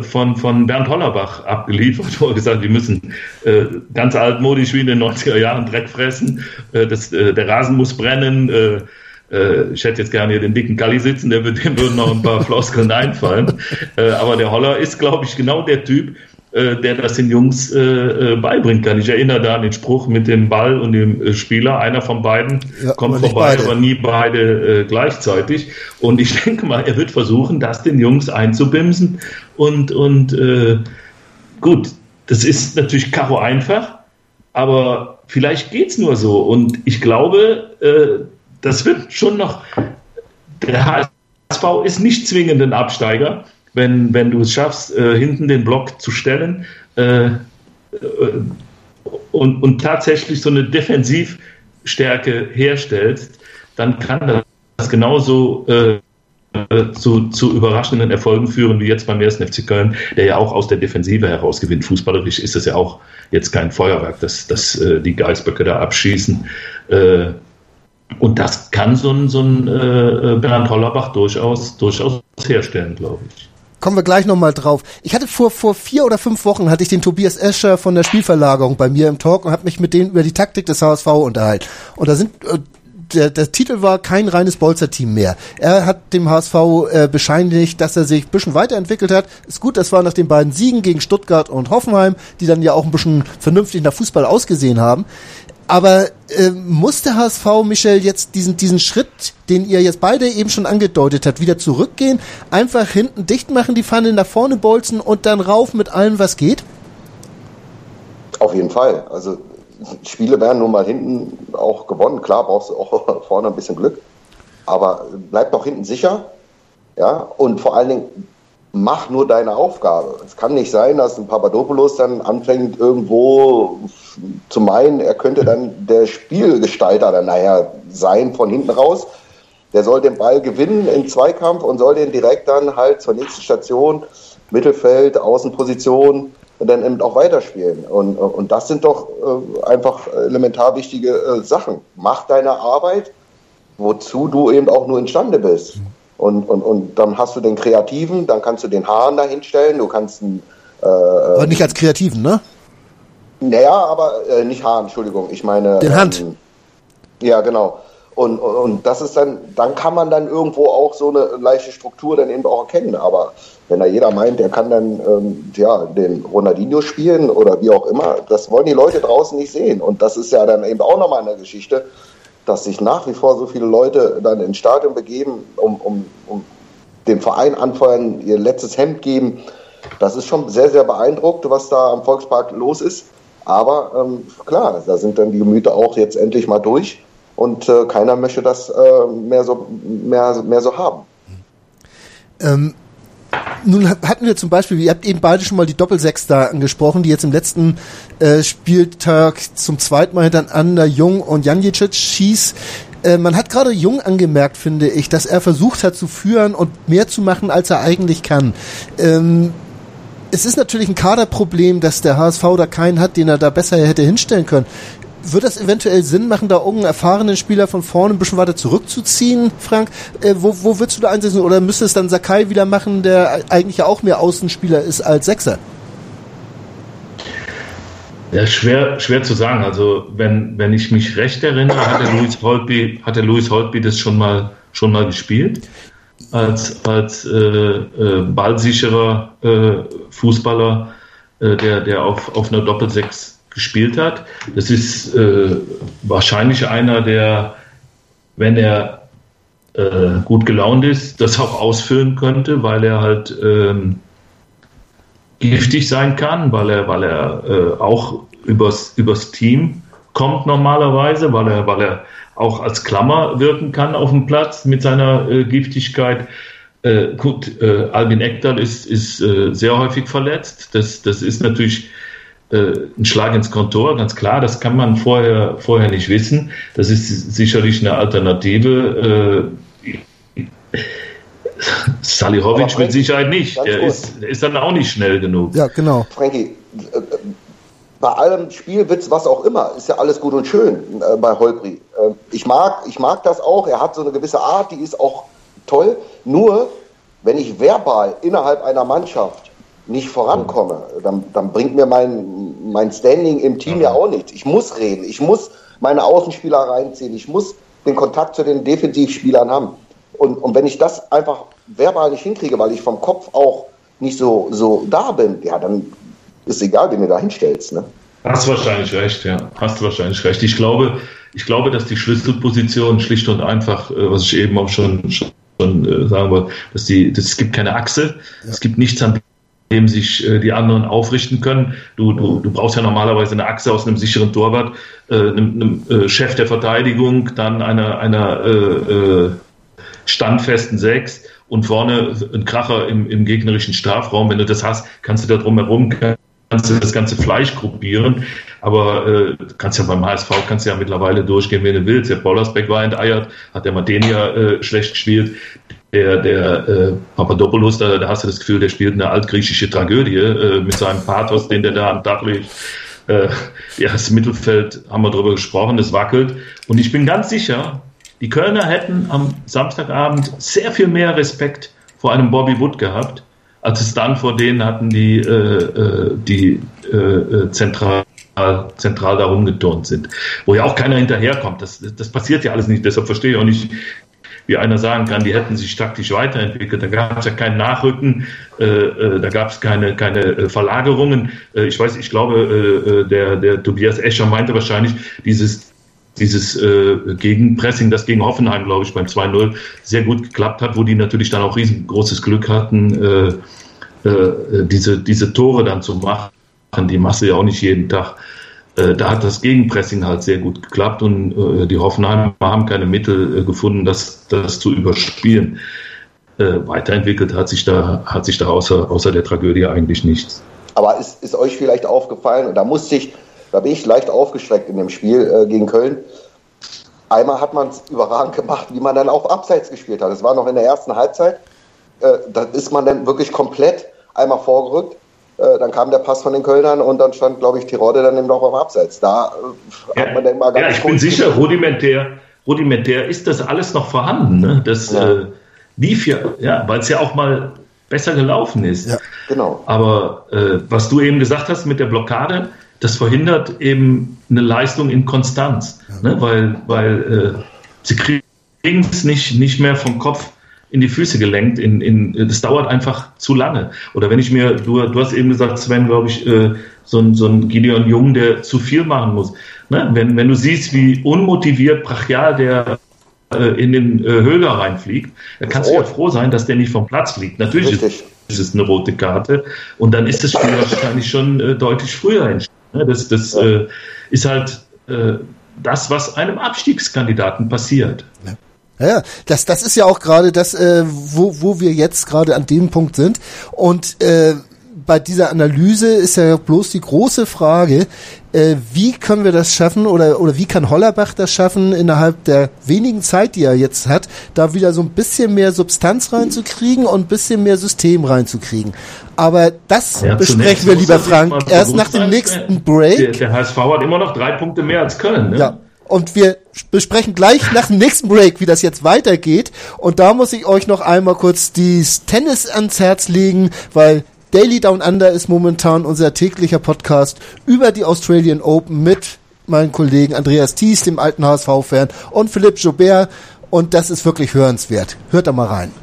von, von Bernd Hollerbach abgeliefert, wo er gesagt hat, die müssen äh, ganz altmodisch wie in den 90er Jahren Dreck fressen, äh, das, äh, der Rasen muss brennen, ich hätte jetzt gerne hier den dicken Kalli sitzen, der, dem würden noch ein paar Floskeln einfallen. Aber der Holler ist, glaube ich, genau der Typ, äh, der das den Jungs äh, äh, beibringen kann. Ich erinnere da an den Spruch mit dem Ball und dem äh, Spieler. Einer von beiden ja, kommt vorbei, beide. aber nie beide äh, gleichzeitig. Und ich denke mal, er wird versuchen, das den Jungs einzubimsen. Und, und äh, gut, das ist natürlich Karo einfach, aber vielleicht geht es nur so. Und ich glaube, äh, das wird schon noch. Der HSV ist nicht zwingend ein Absteiger wenn, wenn du es schaffst, äh, hinten den Block zu stellen äh, äh, und, und tatsächlich so eine Defensivstärke herstellst, dann kann das genauso äh, zu, zu überraschenden Erfolgen führen, wie jetzt beim 1. FC Köln, der ja auch aus der Defensive heraus gewinnt. Fußballerisch ist es ja auch jetzt kein Feuerwerk, dass, dass äh, die Geisböcke da abschießen. Äh, und das kann so ein, so ein äh, Bernd Hollerbach durchaus, durchaus herstellen, glaube ich kommen wir gleich nochmal drauf. Ich hatte vor, vor vier oder fünf Wochen hatte ich den Tobias Escher von der Spielverlagerung bei mir im Talk und habe mich mit denen über die Taktik des HSV unterhalten. Und da sind, äh, der, der Titel war kein reines Bolzer-Team mehr. Er hat dem HSV äh, bescheinigt, dass er sich ein bisschen weiterentwickelt hat. Ist gut, das war nach den beiden Siegen gegen Stuttgart und Hoffenheim, die dann ja auch ein bisschen vernünftig nach Fußball ausgesehen haben. Aber äh, muss der HSV, Michel, jetzt diesen, diesen Schritt, den ihr jetzt beide eben schon angedeutet habt, wieder zurückgehen, einfach hinten dicht machen, die Pfanne nach vorne bolzen und dann rauf mit allem, was geht? Auf jeden Fall. Also Spiele werden nun mal hinten auch gewonnen. Klar brauchst du auch vorne ein bisschen Glück. Aber bleib doch hinten sicher. Ja, und vor allen Dingen mach nur deine Aufgabe. Es kann nicht sein, dass ein Papadopoulos dann anfängt, irgendwo zu meinen, er könnte dann der Spielgestalter dann nachher sein von hinten raus. Der soll den Ball gewinnen im Zweikampf und soll den direkt dann halt zur nächsten Station, Mittelfeld, Außenposition, dann eben auch weiterspielen. Und, und das sind doch äh, einfach elementar wichtige äh, Sachen. Mach deine Arbeit, wozu du eben auch nur imstande bist. Und, und, und dann hast du den Kreativen, dann kannst du den Hahn da hinstellen, du kannst einen, äh, Aber nicht als Kreativen, ne? Naja, aber äh, nicht Hahn, Entschuldigung, ich meine. Den Hand. Ähm, ja, genau. Und, und, und das ist dann, dann kann man dann irgendwo auch so eine leichte Struktur dann eben auch erkennen. Aber wenn da jeder meint, der kann dann ähm, ja, den Ronaldinho spielen oder wie auch immer, das wollen die Leute draußen nicht sehen. Und das ist ja dann eben auch nochmal eine Geschichte, dass sich nach wie vor so viele Leute dann ins Stadion begeben, um, um, um den Verein anfeuern, ihr letztes Hemd geben. Das ist schon sehr, sehr beeindruckt, was da am Volkspark los ist. Aber ähm, klar, da sind dann die Gemüter auch jetzt endlich mal durch und äh, keiner möchte das äh, mehr, so, mehr, mehr so haben. Ähm, nun hatten wir zum Beispiel, ihr habt eben beide schon mal die Doppelsechs da angesprochen, die jetzt im letzten äh, Spieltag zum zweiten Mal hintereinander Jung und Janjicic schieß. Äh, man hat gerade Jung angemerkt, finde ich, dass er versucht hat zu führen und mehr zu machen, als er eigentlich kann. Ähm, es ist natürlich ein Kaderproblem, dass der HSV da keinen hat, den er da besser hätte hinstellen können. Wird das eventuell Sinn machen, da irgendeinen erfahrenen Spieler von vorne ein bisschen weiter zurückzuziehen, Frank? Äh, wo, wo würdest du da einsetzen? Oder müsste es dann Sakai wieder machen, der eigentlich ja auch mehr Außenspieler ist als Sechser? Ja, schwer, schwer zu sagen. Also, wenn, wenn ich mich recht erinnere, hat der Louis Holtby, hat der Louis Holtby das schon mal, schon mal gespielt. Als, als äh, äh, ballsicherer äh, Fußballer, äh, der, der auf, auf einer Doppelsechs gespielt hat. Das ist äh, wahrscheinlich einer, der, wenn er äh, gut gelaunt ist, das auch ausfüllen könnte, weil er halt ähm, giftig sein kann, weil er, weil er äh, auch übers, übers Team kommt normalerweise, weil er, weil er auch als Klammer wirken kann auf dem Platz mit seiner äh, Giftigkeit. Äh, gut, äh, Albin Ekdal ist, ist äh, sehr häufig verletzt. Das, das ist natürlich ein Schlag ins Kontor, ganz klar, das kann man vorher, vorher nicht wissen. Das ist sicherlich eine Alternative. Äh, Salihovic mit Sicherheit nicht. Der ist, ist dann auch nicht schnell genug. Ja, genau. Frankie, äh, bei allem Spielwitz, was auch immer, ist ja alles gut und schön äh, bei Holbri. Äh, ich, mag, ich mag das auch. Er hat so eine gewisse Art, die ist auch toll. Nur wenn ich verbal innerhalb einer Mannschaft nicht vorankomme, dann, dann bringt mir mein, mein Standing im Team ja auch nichts. Ich muss reden, ich muss meine Außenspieler reinziehen, ich muss den Kontakt zu den Defensivspielern haben. Und, und wenn ich das einfach verbal nicht hinkriege, weil ich vom Kopf auch nicht so, so da bin, ja, dann ist egal, wie du da hinstellst. Ne? Hast wahrscheinlich recht, ja. Hast wahrscheinlich recht. Ich glaube, ich glaube, dass die Schlüsselposition schlicht und einfach, äh, was ich eben auch schon, schon äh, sagen wollte, dass die, dass es gibt keine Achse, ja. es gibt nichts, an dem sich äh, die anderen aufrichten können. Du, du, du brauchst ja normalerweise eine Achse aus einem sicheren Torwart, äh, einem, einem äh, Chef der Verteidigung, dann einer, einer äh, äh, standfesten Sechs und vorne ein Kracher im, im gegnerischen Strafraum. Wenn du das hast, kannst du da drumherum kannst du das ganze Fleisch gruppieren. Aber äh, kannst ja beim HSV kannst ja mittlerweile durchgehen, wenn du willst. Der Paulersbeck war enteiert, hat der Madenia äh, schlecht gespielt. Der, der äh, Papadopoulos, da, da hast du das Gefühl, der spielt eine altgriechische Tragödie äh, mit seinem Pathos, den der da am Dach legt. Äh, ja, das Mittelfeld haben wir darüber gesprochen, das wackelt. Und ich bin ganz sicher, die Kölner hätten am Samstagabend sehr viel mehr Respekt vor einem Bobby Wood gehabt, als es dann vor denen hatten, die, äh, äh die äh, äh, zentral, zentral da rumgeturnt sind. Wo ja auch keiner hinterherkommt. Das, das passiert ja alles nicht. Deshalb verstehe ich auch nicht, wie einer sagen kann, die hätten sich taktisch weiterentwickelt. Da gab es ja kein Nachrücken, äh, äh, da gab es keine, keine äh, Verlagerungen. Äh, ich weiß, ich glaube, der, der Tobias Escher meinte wahrscheinlich, dieses dieses äh, Gegenpressing, das gegen Hoffenheim, glaube ich, beim 2-0 sehr gut geklappt hat, wo die natürlich dann auch riesengroßes Glück hatten, äh, äh, diese, diese Tore dann zu machen. Die machst du ja auch nicht jeden Tag. Äh, da hat das Gegenpressing halt sehr gut geklappt und äh, die Hoffenheimer haben keine Mittel äh, gefunden, das, das zu überspielen. Äh, weiterentwickelt hat sich da, hat sich da außer, außer der Tragödie eigentlich nichts. Aber ist, ist euch vielleicht aufgefallen, und da musste ich da bin ich leicht aufgeschreckt in dem Spiel äh, gegen Köln. Einmal hat man es überragend gemacht, wie man dann auch abseits gespielt hat. Es war noch in der ersten Halbzeit. Da ist man dann wirklich komplett einmal vorgerückt. Äh, dann kam der Pass von den Kölnern und dann stand, glaube ich, Tirode dann eben noch am Abseits. Da äh, ja, hat man dann mal ganz Ja, ich bin sicher, rudimentär, rudimentär ist das alles noch vorhanden. Ne? Das ja. äh, lief ja, ja weil es ja auch mal besser gelaufen ist. Ja, genau. Aber äh, was du eben gesagt hast mit der Blockade, das verhindert eben eine Leistung in Konstanz, ja. ne? weil, weil äh, sie kriegen es nicht, nicht mehr vom Kopf in die Füße gelenkt. In, in, das dauert einfach zu lange. Oder wenn ich mir, du, du hast eben gesagt, Sven, glaube ich, äh, so, ein, so ein Gideon Jung, der zu viel machen muss. Ne? Wenn, wenn du siehst, wie unmotiviert, brachial der äh, in den äh, Höhler reinfliegt, dann kannst du ja froh sein, dass der nicht vom Platz fliegt. Natürlich ist, ist es eine rote Karte und dann ist das Spiel wahrscheinlich schon äh, deutlich früher entschieden. Ne, das, das ist halt das, was einem Abstiegskandidaten passiert. Ja. Ja, das, das ist ja auch gerade das, äh, wo, wo wir jetzt gerade an dem Punkt sind. Und äh, bei dieser Analyse ist ja bloß die große Frage, äh, wie können wir das schaffen oder, oder wie kann Hollerbach das schaffen, innerhalb der wenigen Zeit, die er jetzt hat, da wieder so ein bisschen mehr Substanz reinzukriegen und ein bisschen mehr System reinzukriegen. Aber das ja, besprechen wir, lieber Frank, erst nach dem nächsten Break. Der, der HSV hat immer noch drei Punkte mehr als Köln. Ne? Ja. Und wir besprechen gleich nach dem nächsten Break, wie das jetzt weitergeht. Und da muss ich euch noch einmal kurz dieses Tennis ans Herz legen, weil Daily Down Under ist momentan unser täglicher Podcast über die Australian Open mit meinen Kollegen Andreas Thies, dem alten HSV-Fan, und Philipp Joubert. Und das ist wirklich hörenswert. Hört da mal rein.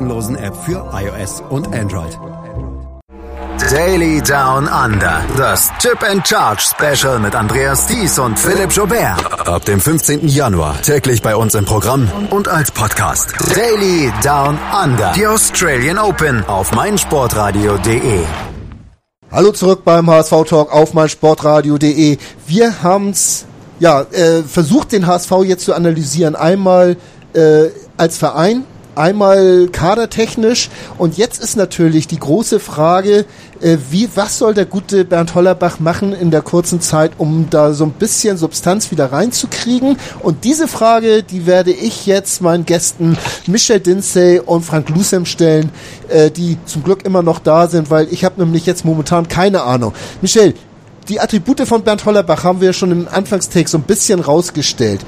App für iOS und Android. Daily Down Under. Das Chip and Charge Special mit Andreas Thies und Philipp Jobert. Ab dem 15. Januar täglich bei uns im Programm und als Podcast. Daily Down Under. Die Australian Open auf meinsportradio.de. Hallo zurück beim HSV Talk auf meinsportradio.de. Wir haben's ja äh, versucht, den HSV jetzt zu analysieren. Einmal äh, als Verein einmal kadertechnisch und jetzt ist natürlich die große Frage, äh, wie, was soll der gute Bernd Hollerbach machen in der kurzen Zeit, um da so ein bisschen Substanz wieder reinzukriegen? Und diese Frage, die werde ich jetzt meinen Gästen Michel Dinsey und Frank Lusem stellen, äh, die zum Glück immer noch da sind, weil ich habe nämlich jetzt momentan keine Ahnung. Michel, die Attribute von Bernd Hollerbach haben wir schon im Anfangstext so ein bisschen rausgestellt.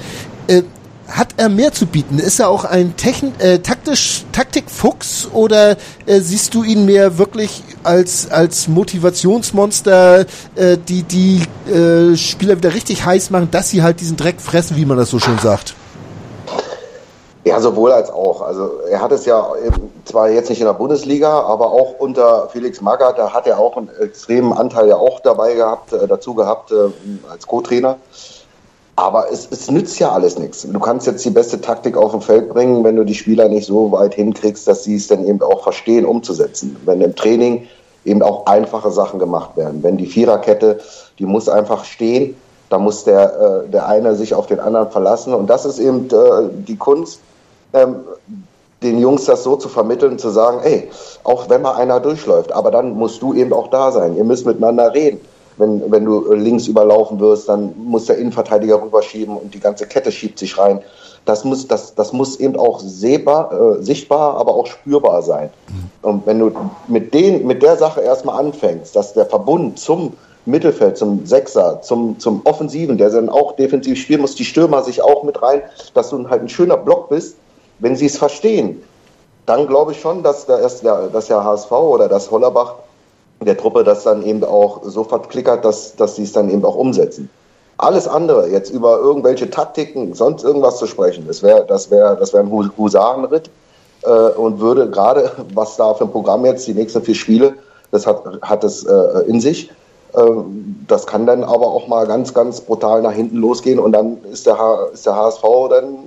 Äh, hat er mehr zu bieten? Ist er auch ein Techn äh, taktisch Taktikfuchs oder äh, siehst du ihn mehr wirklich als als Motivationsmonster, äh, die die äh, Spieler wieder richtig heiß machen, dass sie halt diesen Dreck fressen, wie man das so schön sagt? Ja, sowohl als auch. Also er hat es ja zwar jetzt nicht in der Bundesliga, aber auch unter Felix Magath, da hat er auch einen extremen Anteil ja auch dabei gehabt, äh, dazu gehabt äh, als Co-Trainer. Aber es, es nützt ja alles nichts. Du kannst jetzt die beste Taktik auf dem Feld bringen, wenn du die Spieler nicht so weit hinkriegst, dass sie es dann eben auch verstehen, umzusetzen. Wenn im Training eben auch einfache Sachen gemacht werden. Wenn die Viererkette, die muss einfach stehen, da muss der, äh, der eine sich auf den anderen verlassen. Und das ist eben äh, die Kunst, ähm, den Jungs das so zu vermitteln, zu sagen, ey, auch wenn mal einer durchläuft, aber dann musst du eben auch da sein. Ihr müsst miteinander reden wenn, wenn du links überlaufen wirst, dann muss der Innenverteidiger rüberschieben und die ganze Kette schiebt sich rein. Das muss, das, das muss eben auch sehbar, äh, sichtbar, aber auch spürbar sein. Mhm. Und wenn du mit, den, mit der Sache erstmal anfängst, dass der Verbund zum Mittelfeld, zum Sechser, zum, zum Offensiven, der dann auch defensiv spielen muss, die Stürmer sich auch mit rein, dass du halt ein schöner Block bist, wenn sie es verstehen, dann glaube ich schon, dass der, dass der HSV oder das Hollerbach der Truppe das dann eben auch so verklickert, dass, dass sie es dann eben auch umsetzen. Alles andere, jetzt über irgendwelche Taktiken, sonst irgendwas zu sprechen, das wäre das wär, das wär ein Husarenritt äh, und würde gerade, was da für ein Programm jetzt, die nächsten vier Spiele, das hat, hat es äh, in sich. Äh, das kann dann aber auch mal ganz, ganz brutal nach hinten losgehen und dann ist der, H ist der HSV dann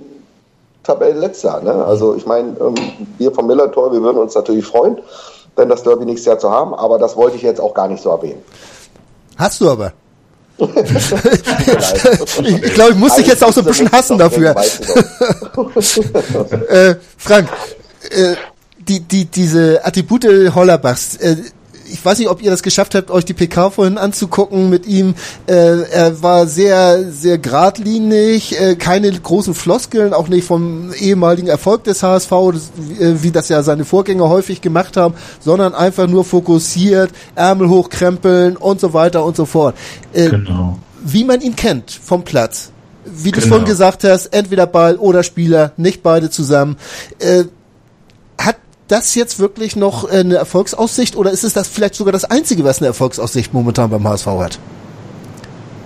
Tabellenletzter. Ne? Also ich meine, ähm, wir vom Millertor, wir würden uns natürlich freuen, denn das Derby nächstes Jahr zu haben, aber das wollte ich jetzt auch gar nicht so erwähnen. Hast du aber. ich glaube, ich muss dich jetzt auch so ein bisschen hassen dafür. äh, Frank, äh, die, die, diese Attribute Hollerbachs, äh, ich weiß nicht, ob ihr das geschafft habt, euch die PK vorhin anzugucken mit ihm. Äh, er war sehr, sehr geradlinig, äh, keine großen Floskeln, auch nicht vom ehemaligen Erfolg des HSV, das, äh, wie das ja seine Vorgänger häufig gemacht haben, sondern einfach nur fokussiert, Ärmel hochkrempeln und so weiter und so fort. Äh, genau. Wie man ihn kennt vom Platz. Wie du genau. schon gesagt hast, entweder Ball oder Spieler, nicht beide zusammen. Äh, das jetzt wirklich noch eine Erfolgsaussicht oder ist es das vielleicht sogar das Einzige, was eine Erfolgsaussicht momentan beim HSV hat?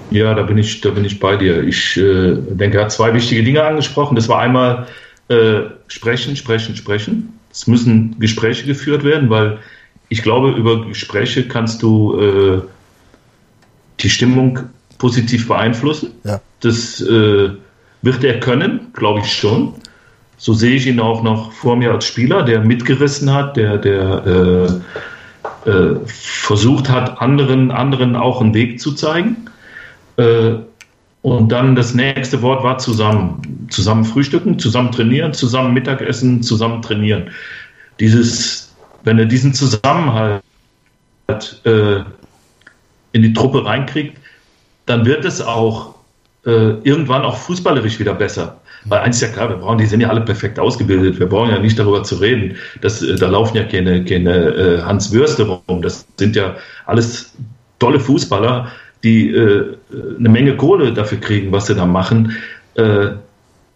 Ja, da bin ich, da bin ich bei dir. Ich äh, denke, er hat zwei wichtige Dinge angesprochen. Das war einmal äh, sprechen, sprechen, sprechen. Es müssen Gespräche geführt werden, weil ich glaube, über Gespräche kannst du äh, die Stimmung positiv beeinflussen. Ja. Das äh, wird er können, glaube ich schon so sehe ich ihn auch noch vor mir als Spieler, der mitgerissen hat, der, der äh, äh, versucht hat, anderen, anderen auch einen Weg zu zeigen. Äh, und dann das nächste Wort war zusammen. Zusammen frühstücken, zusammen trainieren, zusammen Mittagessen, zusammen trainieren. Dieses, wenn er diesen Zusammenhalt äh, in die Truppe reinkriegt, dann wird es auch äh, irgendwann auch fußballerisch wieder besser. Weil eins ist ja klar, wir brauchen, die sind ja alle perfekt ausgebildet. Wir brauchen ja nicht darüber zu reden. dass äh, da laufen ja keine, keine äh, Hans Würste rum. Das sind ja alles tolle Fußballer, die äh, eine Menge Kohle dafür kriegen, was sie da machen. Äh,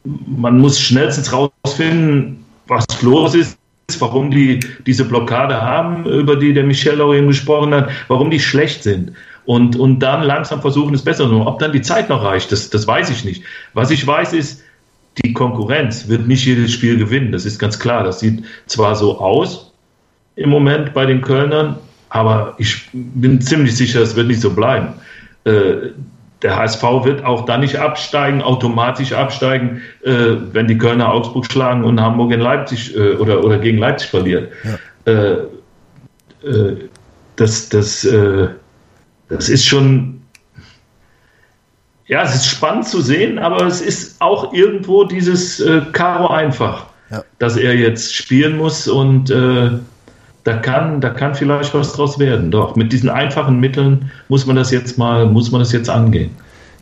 man muss schnellstens rausfinden, was los ist, warum die diese Blockade haben, über die der Michel auch eben gesprochen hat, warum die schlecht sind. Und, und dann langsam versuchen, es besser zu machen. Ob dann die Zeit noch reicht, das, das weiß ich nicht. Was ich weiß ist, die Konkurrenz wird nicht jedes Spiel gewinnen. Das ist ganz klar. Das sieht zwar so aus im Moment bei den Kölnern, aber ich bin ziemlich sicher, es wird nicht so bleiben. Äh, der HSV wird auch dann nicht absteigen, automatisch absteigen, äh, wenn die Kölner Augsburg schlagen und Hamburg in Leipzig äh, oder, oder gegen Leipzig verliert. Ja. das, das, das ist schon ja, es ist spannend zu sehen, aber es ist auch irgendwo dieses äh, Karo einfach. ja. dass er jetzt spielen muss und äh, da kann, da kann vielleicht was draus werden. Doch mit diesen einfachen Mitteln muss man das jetzt mal, muss man das jetzt angehen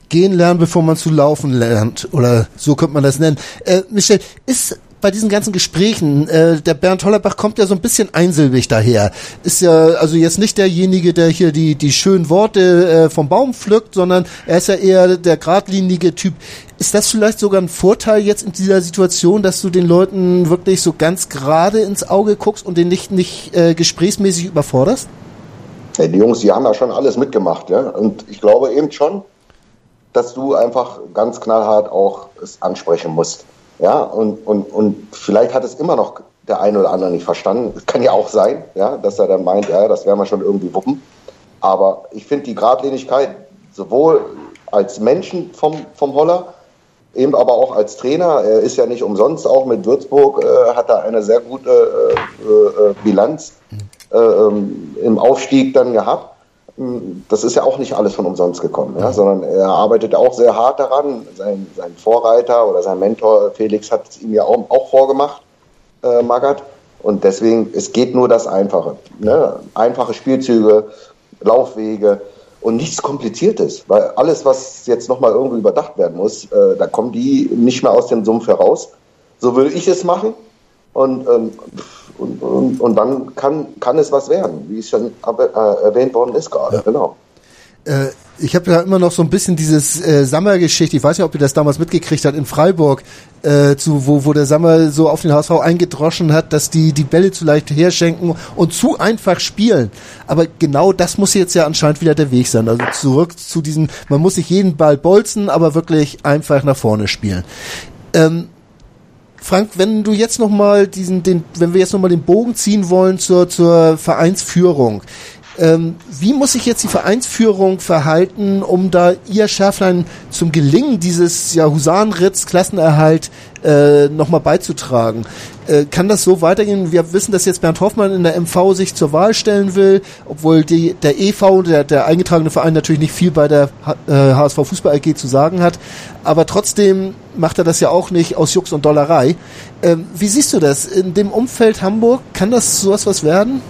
gehen lernen, bevor man zu laufen lernt. Oder so könnte man das nennen. Äh, Michel, ist bei diesen ganzen Gesprächen, äh, der Bernd Hollerbach kommt ja so ein bisschen einsilbig daher. Ist ja also jetzt nicht derjenige, der hier die, die schönen Worte äh, vom Baum pflückt, sondern er ist ja eher der geradlinige Typ. Ist das vielleicht sogar ein Vorteil jetzt in dieser Situation, dass du den Leuten wirklich so ganz gerade ins Auge guckst und den nicht, nicht äh, gesprächsmäßig überforderst? Ja, die Jungs, die haben ja schon alles mitgemacht, ja. Und ich glaube eben schon, dass du einfach ganz knallhart auch es ansprechen musst. Ja, und, und, und vielleicht hat es immer noch der eine oder andere nicht verstanden. Es kann ja auch sein, ja, dass er dann meint, ja, das werden wir schon irgendwie wuppen. Aber ich finde die Gradlinigkeit sowohl als Menschen vom, vom Holler, eben aber auch als Trainer. Er ist ja nicht umsonst auch mit Würzburg, äh, hat er eine sehr gute äh, äh, Bilanz äh, ähm, im Aufstieg dann gehabt das ist ja auch nicht alles von umsonst gekommen, ja, sondern er arbeitet auch sehr hart daran. Sein, sein Vorreiter oder sein Mentor Felix hat es ihm ja auch, auch vorgemacht, äh, Magath. Und deswegen, es geht nur das Einfache. Ne? Einfache Spielzüge, Laufwege und nichts Kompliziertes. Weil alles, was jetzt nochmal irgendwie überdacht werden muss, äh, da kommen die nicht mehr aus dem Sumpf heraus. So würde ich es machen. Und ähm, und, und, und dann kann, kann es was werden, wie es schon äh, erwähnt worden ist gerade. Ja. Genau. Äh, ich habe ja immer noch so ein bisschen dieses äh, Sammer-Geschichte, ich weiß nicht, ob ihr das damals mitgekriegt habt, in Freiburg, äh, zu, wo, wo der Sammer so auf den HSV eingedroschen hat, dass die die Bälle zu leicht herschenken und zu einfach spielen. Aber genau das muss jetzt ja anscheinend wieder der Weg sein. Also zurück zu diesen, man muss sich jeden Ball bolzen, aber wirklich einfach nach vorne spielen. Ähm, Frank, wenn du jetzt noch mal diesen, den, wenn wir jetzt noch mal den Bogen ziehen wollen zur zur Vereinsführung, ähm, wie muss sich jetzt die Vereinsführung verhalten, um da ihr Schärflein zum Gelingen dieses ja, Husarenritz Klassenerhalt äh, nochmal beizutragen? Äh, kann das so weitergehen? Wir wissen, dass jetzt Bernd Hoffmann in der MV sich zur Wahl stellen will, obwohl die, der EV, der, der eingetragene Verein, natürlich nicht viel bei der äh, HSV Fußball AG zu sagen hat. Aber trotzdem macht er das ja auch nicht aus Jux und Dollerei. Ähm, wie siehst du das? In dem Umfeld Hamburg, kann das sowas was werden?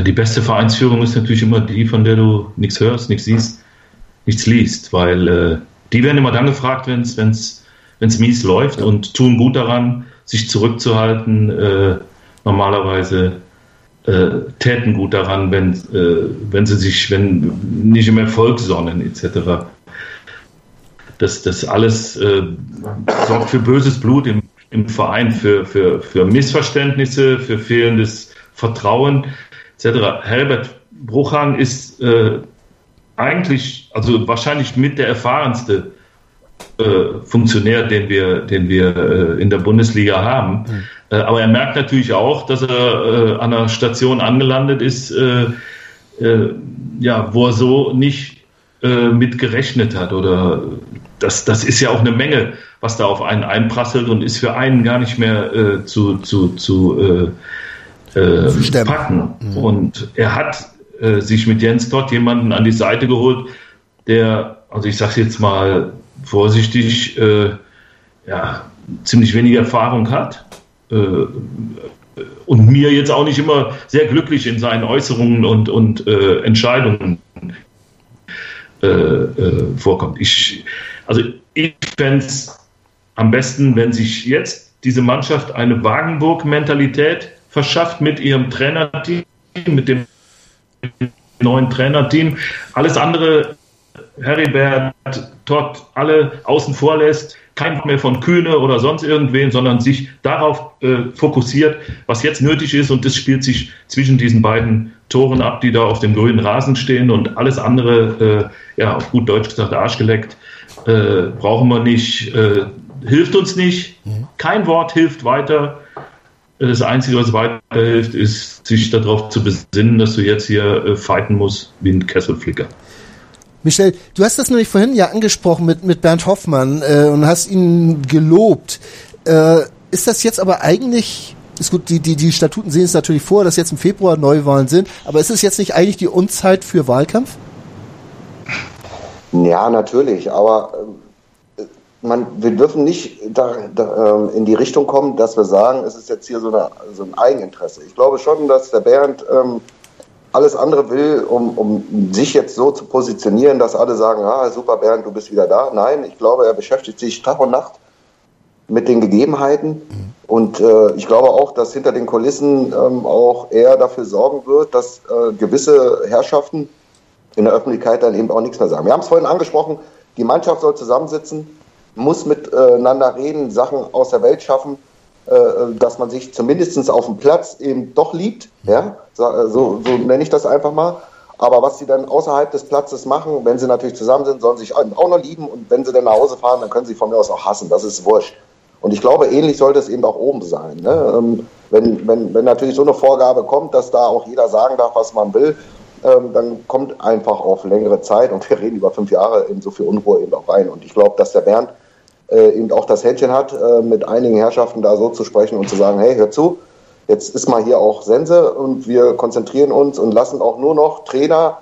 Die beste Vereinsführung ist natürlich immer die, von der du nichts hörst, nichts siehst, nichts liest, weil äh, die werden immer dann gefragt, wenn es mies läuft und tun gut daran, sich zurückzuhalten. Äh, normalerweise äh, täten gut daran, wenn, äh, wenn sie sich, wenn nicht im Erfolg sonnen, etc. Das, das alles äh, sorgt für böses Blut im, im Verein, für, für, für Missverständnisse, für fehlendes Vertrauen etc. Herbert Bruchhang ist äh, eigentlich, also wahrscheinlich mit der erfahrenste äh, Funktionär, den wir, den wir äh, in der Bundesliga haben. Mhm. Äh, aber er merkt natürlich auch, dass er äh, an einer Station angelandet ist, äh, ja, wo er so nicht mit gerechnet hat. Oder das, das ist ja auch eine Menge, was da auf einen einprasselt und ist für einen gar nicht mehr zu, zu, zu äh, packen. Mhm. Und er hat äh, sich mit Jens dort jemanden an die Seite geholt, der, also ich sage jetzt mal vorsichtig, äh, ja, ziemlich wenig Erfahrung hat. Äh, und mir jetzt auch nicht immer sehr glücklich in seinen Äußerungen und, und äh, Entscheidungen äh, vorkommt. Ich, also ich fände es am besten, wenn sich jetzt diese Mannschaft eine Wagenburg-Mentalität verschafft mit ihrem Trainerteam, mit dem neuen Trainerteam. Alles andere, Heribert, Todd, alle außen vor lässt, kein mehr von Kühne oder sonst irgendwen, sondern sich darauf äh, fokussiert, was jetzt nötig ist. Und das spielt sich zwischen diesen beiden Toren ab, die da auf dem grünen Rasen stehen. Und alles andere, äh, ja, auf gut Deutsch gesagt, arschgeleckt, äh, brauchen wir nicht, äh, hilft uns nicht. Mhm. Kein Wort hilft weiter. Das Einzige, was weiterhilft, ist, sich darauf zu besinnen, dass du jetzt hier äh, fighten musst wie ein Kesselflicker. Michel, du hast das nämlich vorhin ja angesprochen mit, mit Bernd Hoffmann äh, und hast ihn gelobt. Äh, ist das jetzt aber eigentlich, ist gut, die, die, die Statuten sehen es natürlich vor, dass jetzt im Februar Neuwahlen sind, aber ist es jetzt nicht eigentlich die Unzeit für Wahlkampf? Ja, natürlich, aber äh, man, wir dürfen nicht da, da, ähm, in die Richtung kommen, dass wir sagen, es ist jetzt hier so, eine, so ein Eigeninteresse. Ich glaube schon, dass der Bernd ähm, alles andere will, um, um sich jetzt so zu positionieren, dass alle sagen, ah, super Bernd, du bist wieder da. Nein, ich glaube, er beschäftigt sich Tag und Nacht mit den Gegebenheiten. Und äh, ich glaube auch, dass hinter den Kulissen ähm, auch er dafür sorgen wird, dass äh, gewisse Herrschaften in der Öffentlichkeit dann eben auch nichts mehr sagen. Wir haben es vorhin angesprochen, die Mannschaft soll zusammensitzen, muss miteinander reden, Sachen aus der Welt schaffen, äh, dass man sich zumindest auf dem Platz eben doch liebt. Ja? So, so nenne ich das einfach mal. Aber was sie dann außerhalb des Platzes machen, wenn sie natürlich zusammen sind, sollen sie sich auch noch lieben. Und wenn sie dann nach Hause fahren, dann können sie von mir aus auch hassen. Das ist wurscht. Und ich glaube, ähnlich sollte es eben auch oben sein. Ne? Ähm, wenn, wenn, wenn natürlich so eine Vorgabe kommt, dass da auch jeder sagen darf, was man will, ähm, dann kommt einfach auf längere Zeit, und wir reden über fünf Jahre, eben so viel Unruhe eben auch rein. Und ich glaube, dass der Bernd äh, eben auch das Händchen hat, äh, mit einigen Herrschaften da so zu sprechen und zu sagen, hey, hör zu, jetzt ist mal hier auch Sense und wir konzentrieren uns und lassen auch nur noch Trainer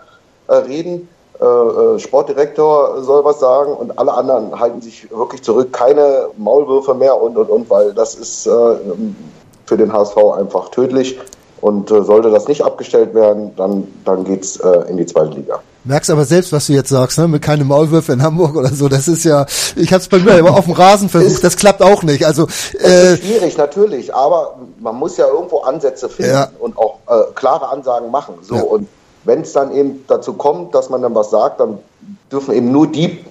äh, reden. Äh, äh, Sportdirektor soll was sagen und alle anderen halten sich wirklich zurück. Keine Maulwürfe mehr und, und, und, weil das ist äh, für den HSV einfach tödlich. Und sollte das nicht abgestellt werden, dann, dann geht's äh, in die zweite Liga. Merkst aber selbst, was du jetzt sagst, ne? Mit keine Maulwürfe in Hamburg oder so. Das ist ja, ich habe es bei mir immer auf dem Rasen versucht. Das klappt auch nicht. Also äh, ist schwierig natürlich, aber man muss ja irgendwo Ansätze finden ja. und auch äh, klare Ansagen machen. So ja. und wenn es dann eben dazu kommt, dass man dann was sagt, dann dürfen eben nur die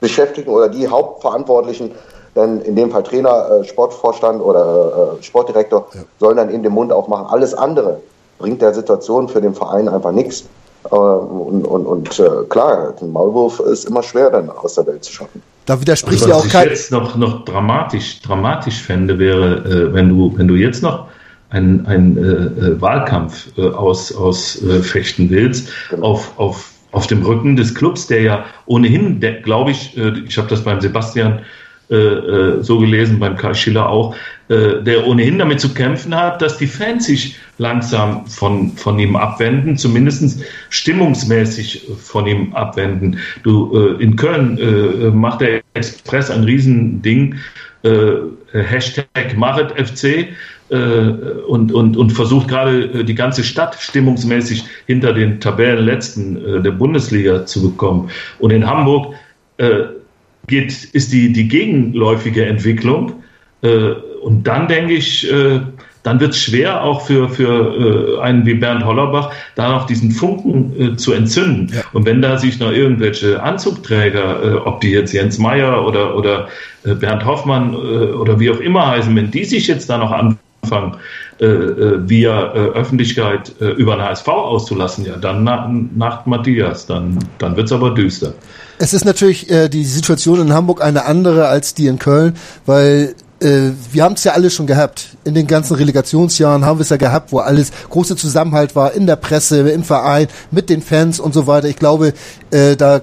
Beschäftigten oder die Hauptverantwortlichen dann in dem Fall Trainer, äh, Sportvorstand oder äh, Sportdirektor, ja. sollen dann eben den Mund aufmachen. Alles andere bringt der Situation für den Verein einfach nichts. Äh, und, und, und äh, klar, ein Maulwurf ist immer schwer dann aus der Welt zu schaffen. Da widerspricht also, ja auch kein. Was ich jetzt noch, noch dramatisch, dramatisch fände, wäre, äh, wenn du, wenn du jetzt noch einen, einen äh, äh Wahlkampf äh, aus, ausfechten willst genau. auf, auf, auf dem Rücken des Clubs, der ja ohnehin, glaube ich, ich habe das beim Sebastian äh, äh, so gelesen, beim Karl Schiller auch, äh, der ohnehin damit zu kämpfen hat, dass die Fans sich langsam von, von ihm abwenden, zumindest stimmungsmäßig von ihm abwenden. Du, äh, in Köln äh, macht der Express ein Riesending, äh, Hashtag MachetFC, äh, und, und, und versucht gerade die ganze Stadt stimmungsmäßig hinter den Tabellenletzten der Bundesliga zu bekommen. Und in Hamburg geht, ist die, die gegenläufige Entwicklung. Äh, und dann denke ich, äh, dann wird es schwer auch für, für äh, einen wie Bernd Hollerbach, da noch diesen Funken äh, zu entzünden. Ja. Und wenn da sich noch irgendwelche Anzugträger, äh, ob die jetzt Jens Meyer oder, oder äh, Bernd Hoffmann äh, oder wie auch immer heißen, wenn die sich jetzt da noch anfangen, äh, äh, via äh, Öffentlichkeit äh, über den HSV auszulassen, ja, dann na, nach Matthias, dann, dann wird's aber düster. Es ist natürlich äh, die Situation in Hamburg eine andere als die in Köln, weil äh, wir haben es ja alle schon gehabt. In den ganzen Relegationsjahren haben wir es ja gehabt, wo alles große Zusammenhalt war in der Presse, im Verein, mit den Fans und so weiter. Ich glaube, äh, da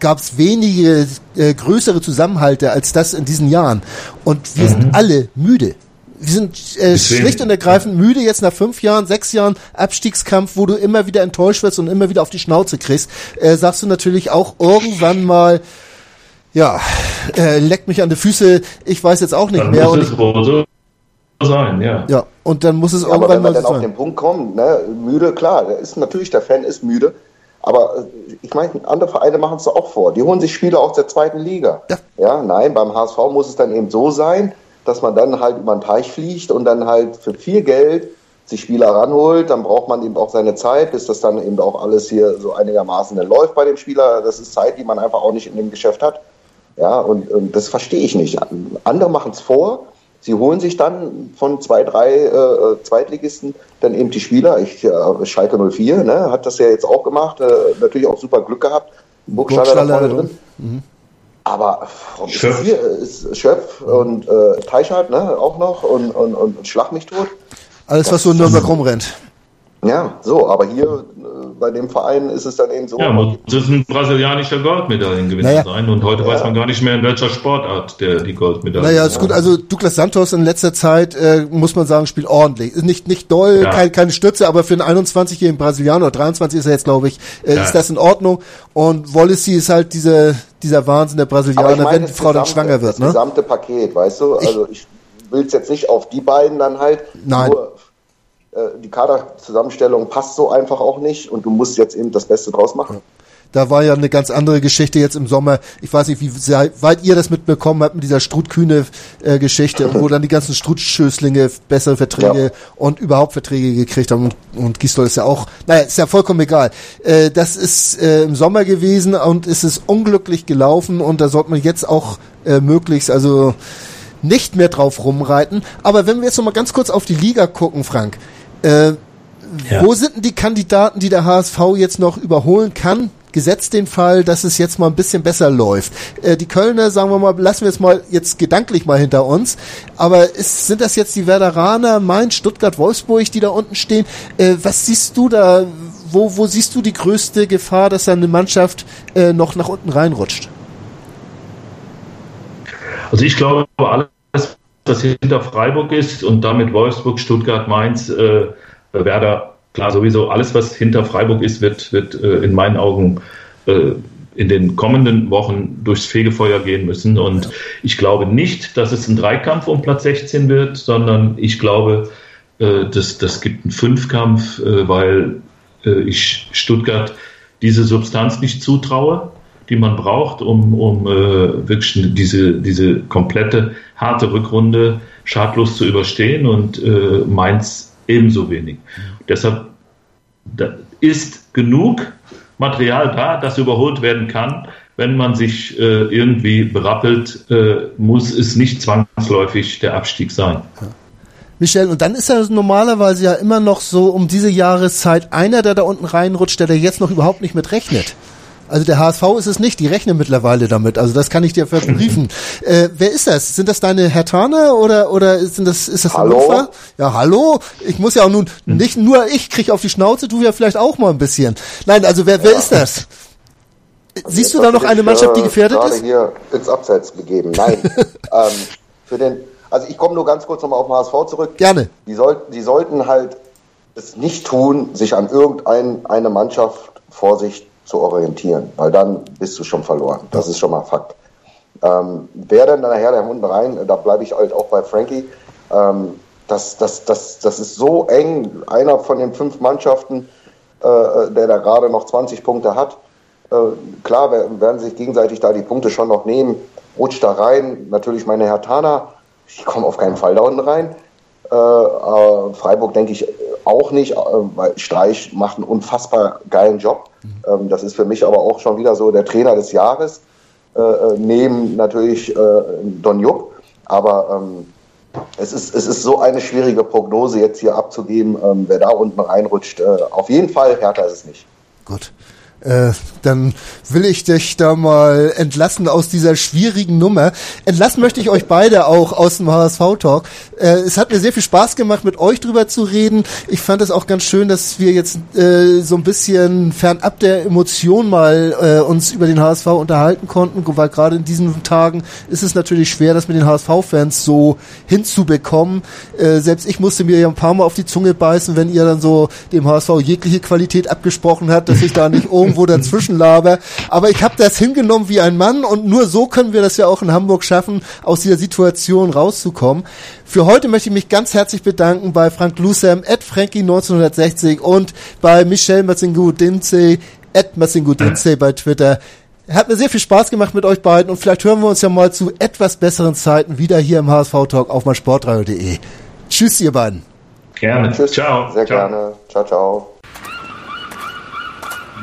gab es wenige äh, größere Zusammenhalte als das in diesen Jahren. Und wir mhm. sind alle müde wir sind äh, schlicht und ergreifend müde jetzt nach fünf Jahren, sechs Jahren Abstiegskampf, wo du immer wieder enttäuscht wirst und immer wieder auf die Schnauze kriegst, äh, sagst du natürlich auch irgendwann mal, ja, äh, leckt mich an die Füße, ich weiß jetzt auch nicht dann mehr. Muss und es so sein, ja. Ja, und dann muss es ja, irgendwann aber wenn man mal dann auf den Punkt kommt, ne, müde, klar, der ist natürlich, der Fan ist müde, aber äh, ich meine, andere Vereine machen es auch vor. Die holen sich Spieler aus der zweiten Liga. Ja. ja, nein, beim HSV muss es dann eben so sein, dass man dann halt über den Teich fliegt und dann halt für viel Geld sich Spieler ranholt, dann braucht man eben auch seine Zeit, bis das dann eben auch alles hier so einigermaßen läuft bei dem Spieler. Das ist Zeit, die man einfach auch nicht in dem Geschäft hat. Ja, und, und das verstehe ich nicht. Andere machen es vor. Sie holen sich dann von zwei, drei äh, Zweitligisten dann eben die Spieler. Ich, äh, Schalke 04 ne, hat das ja jetzt auch gemacht. Äh, natürlich auch super Glück gehabt. Burgstaller da vorne drin. Mhm. Aber Schöpf. Ist hier ist Schöpf und äh, Teichhardt ne, auch noch und, und, und Schlag mich tot. Alles, was so in Nürnberg rumrennt. Ja, so, aber hier äh, bei dem Verein ist es dann eben so. Ja, muss es ein brasilianischer Goldmedaillengewinner Naja. sein und heute weiß man gar nicht mehr, in welcher Sportart der die Goldmedaille Naja, ist gut. Also Douglas Santos in letzter Zeit, äh, muss man sagen, spielt ordentlich. Nicht, nicht doll, Ja. kein, keine Stütze, aber für einen 21-jährigen Brasilianer, oder 23 ist er jetzt, glaube ich, äh, Ja. ist das in Ordnung. Und Wallacey ist halt diese, dieser Wahnsinn der Brasilianer, Aber ich meine, wenn die Frau dann gesamte- schwanger wird, Das ne? gesamte Paket, weißt du? Also ich will es jetzt nicht auf die beiden dann halt. Nein. Nur, die Kaderzusammenstellung passt so einfach auch nicht und du musst jetzt eben das Beste draus machen. Da war ja eine ganz andere Geschichte jetzt im Sommer. Ich weiß nicht, wie weit ihr das mitbekommen habt mit dieser Strutkühne-Geschichte, wo dann die ganzen Strutschöslinge bessere Verträge Ja. und überhaupt Verträge gekriegt haben. Und, und Gisdol ist ja auch, naja, ist ja vollkommen egal. Äh, das ist äh, im Sommer gewesen und es ist unglücklich gelaufen und da sollte man jetzt auch äh, möglichst, also nicht mehr drauf rumreiten. Aber wenn wir jetzt noch mal ganz kurz auf die Liga gucken, Frank, äh, Ja. wo sind denn die Kandidaten, die der HSV jetzt noch überholen kann? Gesetzt den Fall, dass es jetzt mal ein bisschen besser läuft. Äh, die Kölner, sagen wir mal, lassen wir es mal jetzt gedanklich mal hinter uns. Aber ist, sind das jetzt die Werderaner, Mainz, Stuttgart, Wolfsburg, die da unten stehen? Äh, was siehst du da? Wo, wo siehst du die größte Gefahr, dass eine Mannschaft äh, noch nach unten reinrutscht? Also ich glaube, alles, was hinter Freiburg ist und damit Wolfsburg, Stuttgart, Mainz, äh, Werder, klar sowieso, alles, was hinter Freiburg ist, wird, wird äh, in meinen Augen äh, in den kommenden Wochen durchs Fegefeuer gehen müssen. Und ich glaube nicht, dass es ein Dreikampf um Platz 16 wird, sondern ich glaube, äh, das, das gibt einen Fünfkampf, äh, weil äh, ich Stuttgart diese Substanz nicht zutraue, die man braucht, um, um äh, wirklich diese, diese komplette harte Rückrunde schadlos zu überstehen und äh, Mainz ebenso wenig. Deshalb ist genug Material da, das überholt werden kann. Wenn man sich äh, irgendwie berappelt, äh, muss es nicht zwangsläufig der Abstieg sein. Michel, und dann ist er normalerweise ja immer noch so um diese Jahreszeit einer, der da unten reinrutscht, der da jetzt noch überhaupt nicht mit rechnet. Also der HSV ist es nicht, die rechnen mittlerweile damit. Also das kann ich dir verbriefen. äh, wer ist das? Sind das deine Hertaner oder oder sind das ist das Hallo? Hannover? Ja, hallo. Ich muss ja auch nun nicht nur ich krieg auf die Schnauze, du ja vielleicht auch mal ein bisschen. Nein, also wer wer ist das? Siehst du da noch eine Mannschaft, die äh, gefährdet gerade ist? hier ins Abseits begeben. Nein. ähm, für den, also ich komme nur ganz kurz nochmal auf den HSV zurück. Gerne. Die, sollten, die sollten halt es nicht tun, sich an irgendeine Mannschaft vor sich zu orientieren, weil dann bist du schon verloren. Das ist schon mal Fakt. Ähm, wer denn nachher da unten rein, da bleibe ich halt auch bei Frankie, ähm, das, das, das, das ist so eng, einer von den fünf Mannschaften, äh, der da gerade noch 20 Punkte hat, äh, klar wer- werden sich gegenseitig da die Punkte schon noch nehmen, rutscht da rein, natürlich meine Hertaner, ich komme auf keinen Fall da unten rein, Freiburg denke ich auch nicht, äh, weil Streich macht einen unfassbar geilen Job. Ähm, das ist für mich aber auch schon wieder so der Trainer des Jahres, äh, äh, neben natürlich äh, Don Jupp. Aber ähm, es, ist, es ist so eine schwierige Prognose jetzt hier abzugeben, ähm, wer da unten reinrutscht. Äh, auf jeden Fall härter ist es nicht. Gut. Äh, dann will ich dich da mal entlassen aus dieser schwierigen Nummer. Entlassen möchte ich euch beide auch aus dem HSV-Talk. Äh, es hat mir sehr viel Spaß gemacht, mit euch drüber zu reden. Ich fand es auch ganz schön, dass wir jetzt äh, so ein bisschen fernab der Emotion mal äh, uns über den HSV unterhalten konnten, weil gerade in diesen Tagen ist es natürlich schwer, das mit den HSV-Fans so hinzubekommen. Äh, selbst ich musste mir ja ein paar Mal auf die Zunge beißen, wenn ihr dann so dem HSV jegliche Qualität abgesprochen habt, dass ich da nicht irgendwo dazwischen laber. Aber ich habe das hingenommen wie ein Mann und nur so können wir das ja auch in Hamburg schaffen, aus dieser Situation rauszukommen. Für heute möchte ich mich ganz herzlich bedanken bei Frank Lusem, at Frankie1960 und bei Michel Matzingu-Dinze, at Matzingu-Dinze bei Twitter. Hat mir sehr viel Spaß gemacht mit euch beiden und vielleicht hören wir uns ja mal zu etwas besseren Zeiten wieder hier im HSV-Talk auf meinsportradio.de. Tschüss, ihr beiden. Gerne. Tschüss. Ciao. Sehr Ciao. gerne. Ciao, ciao.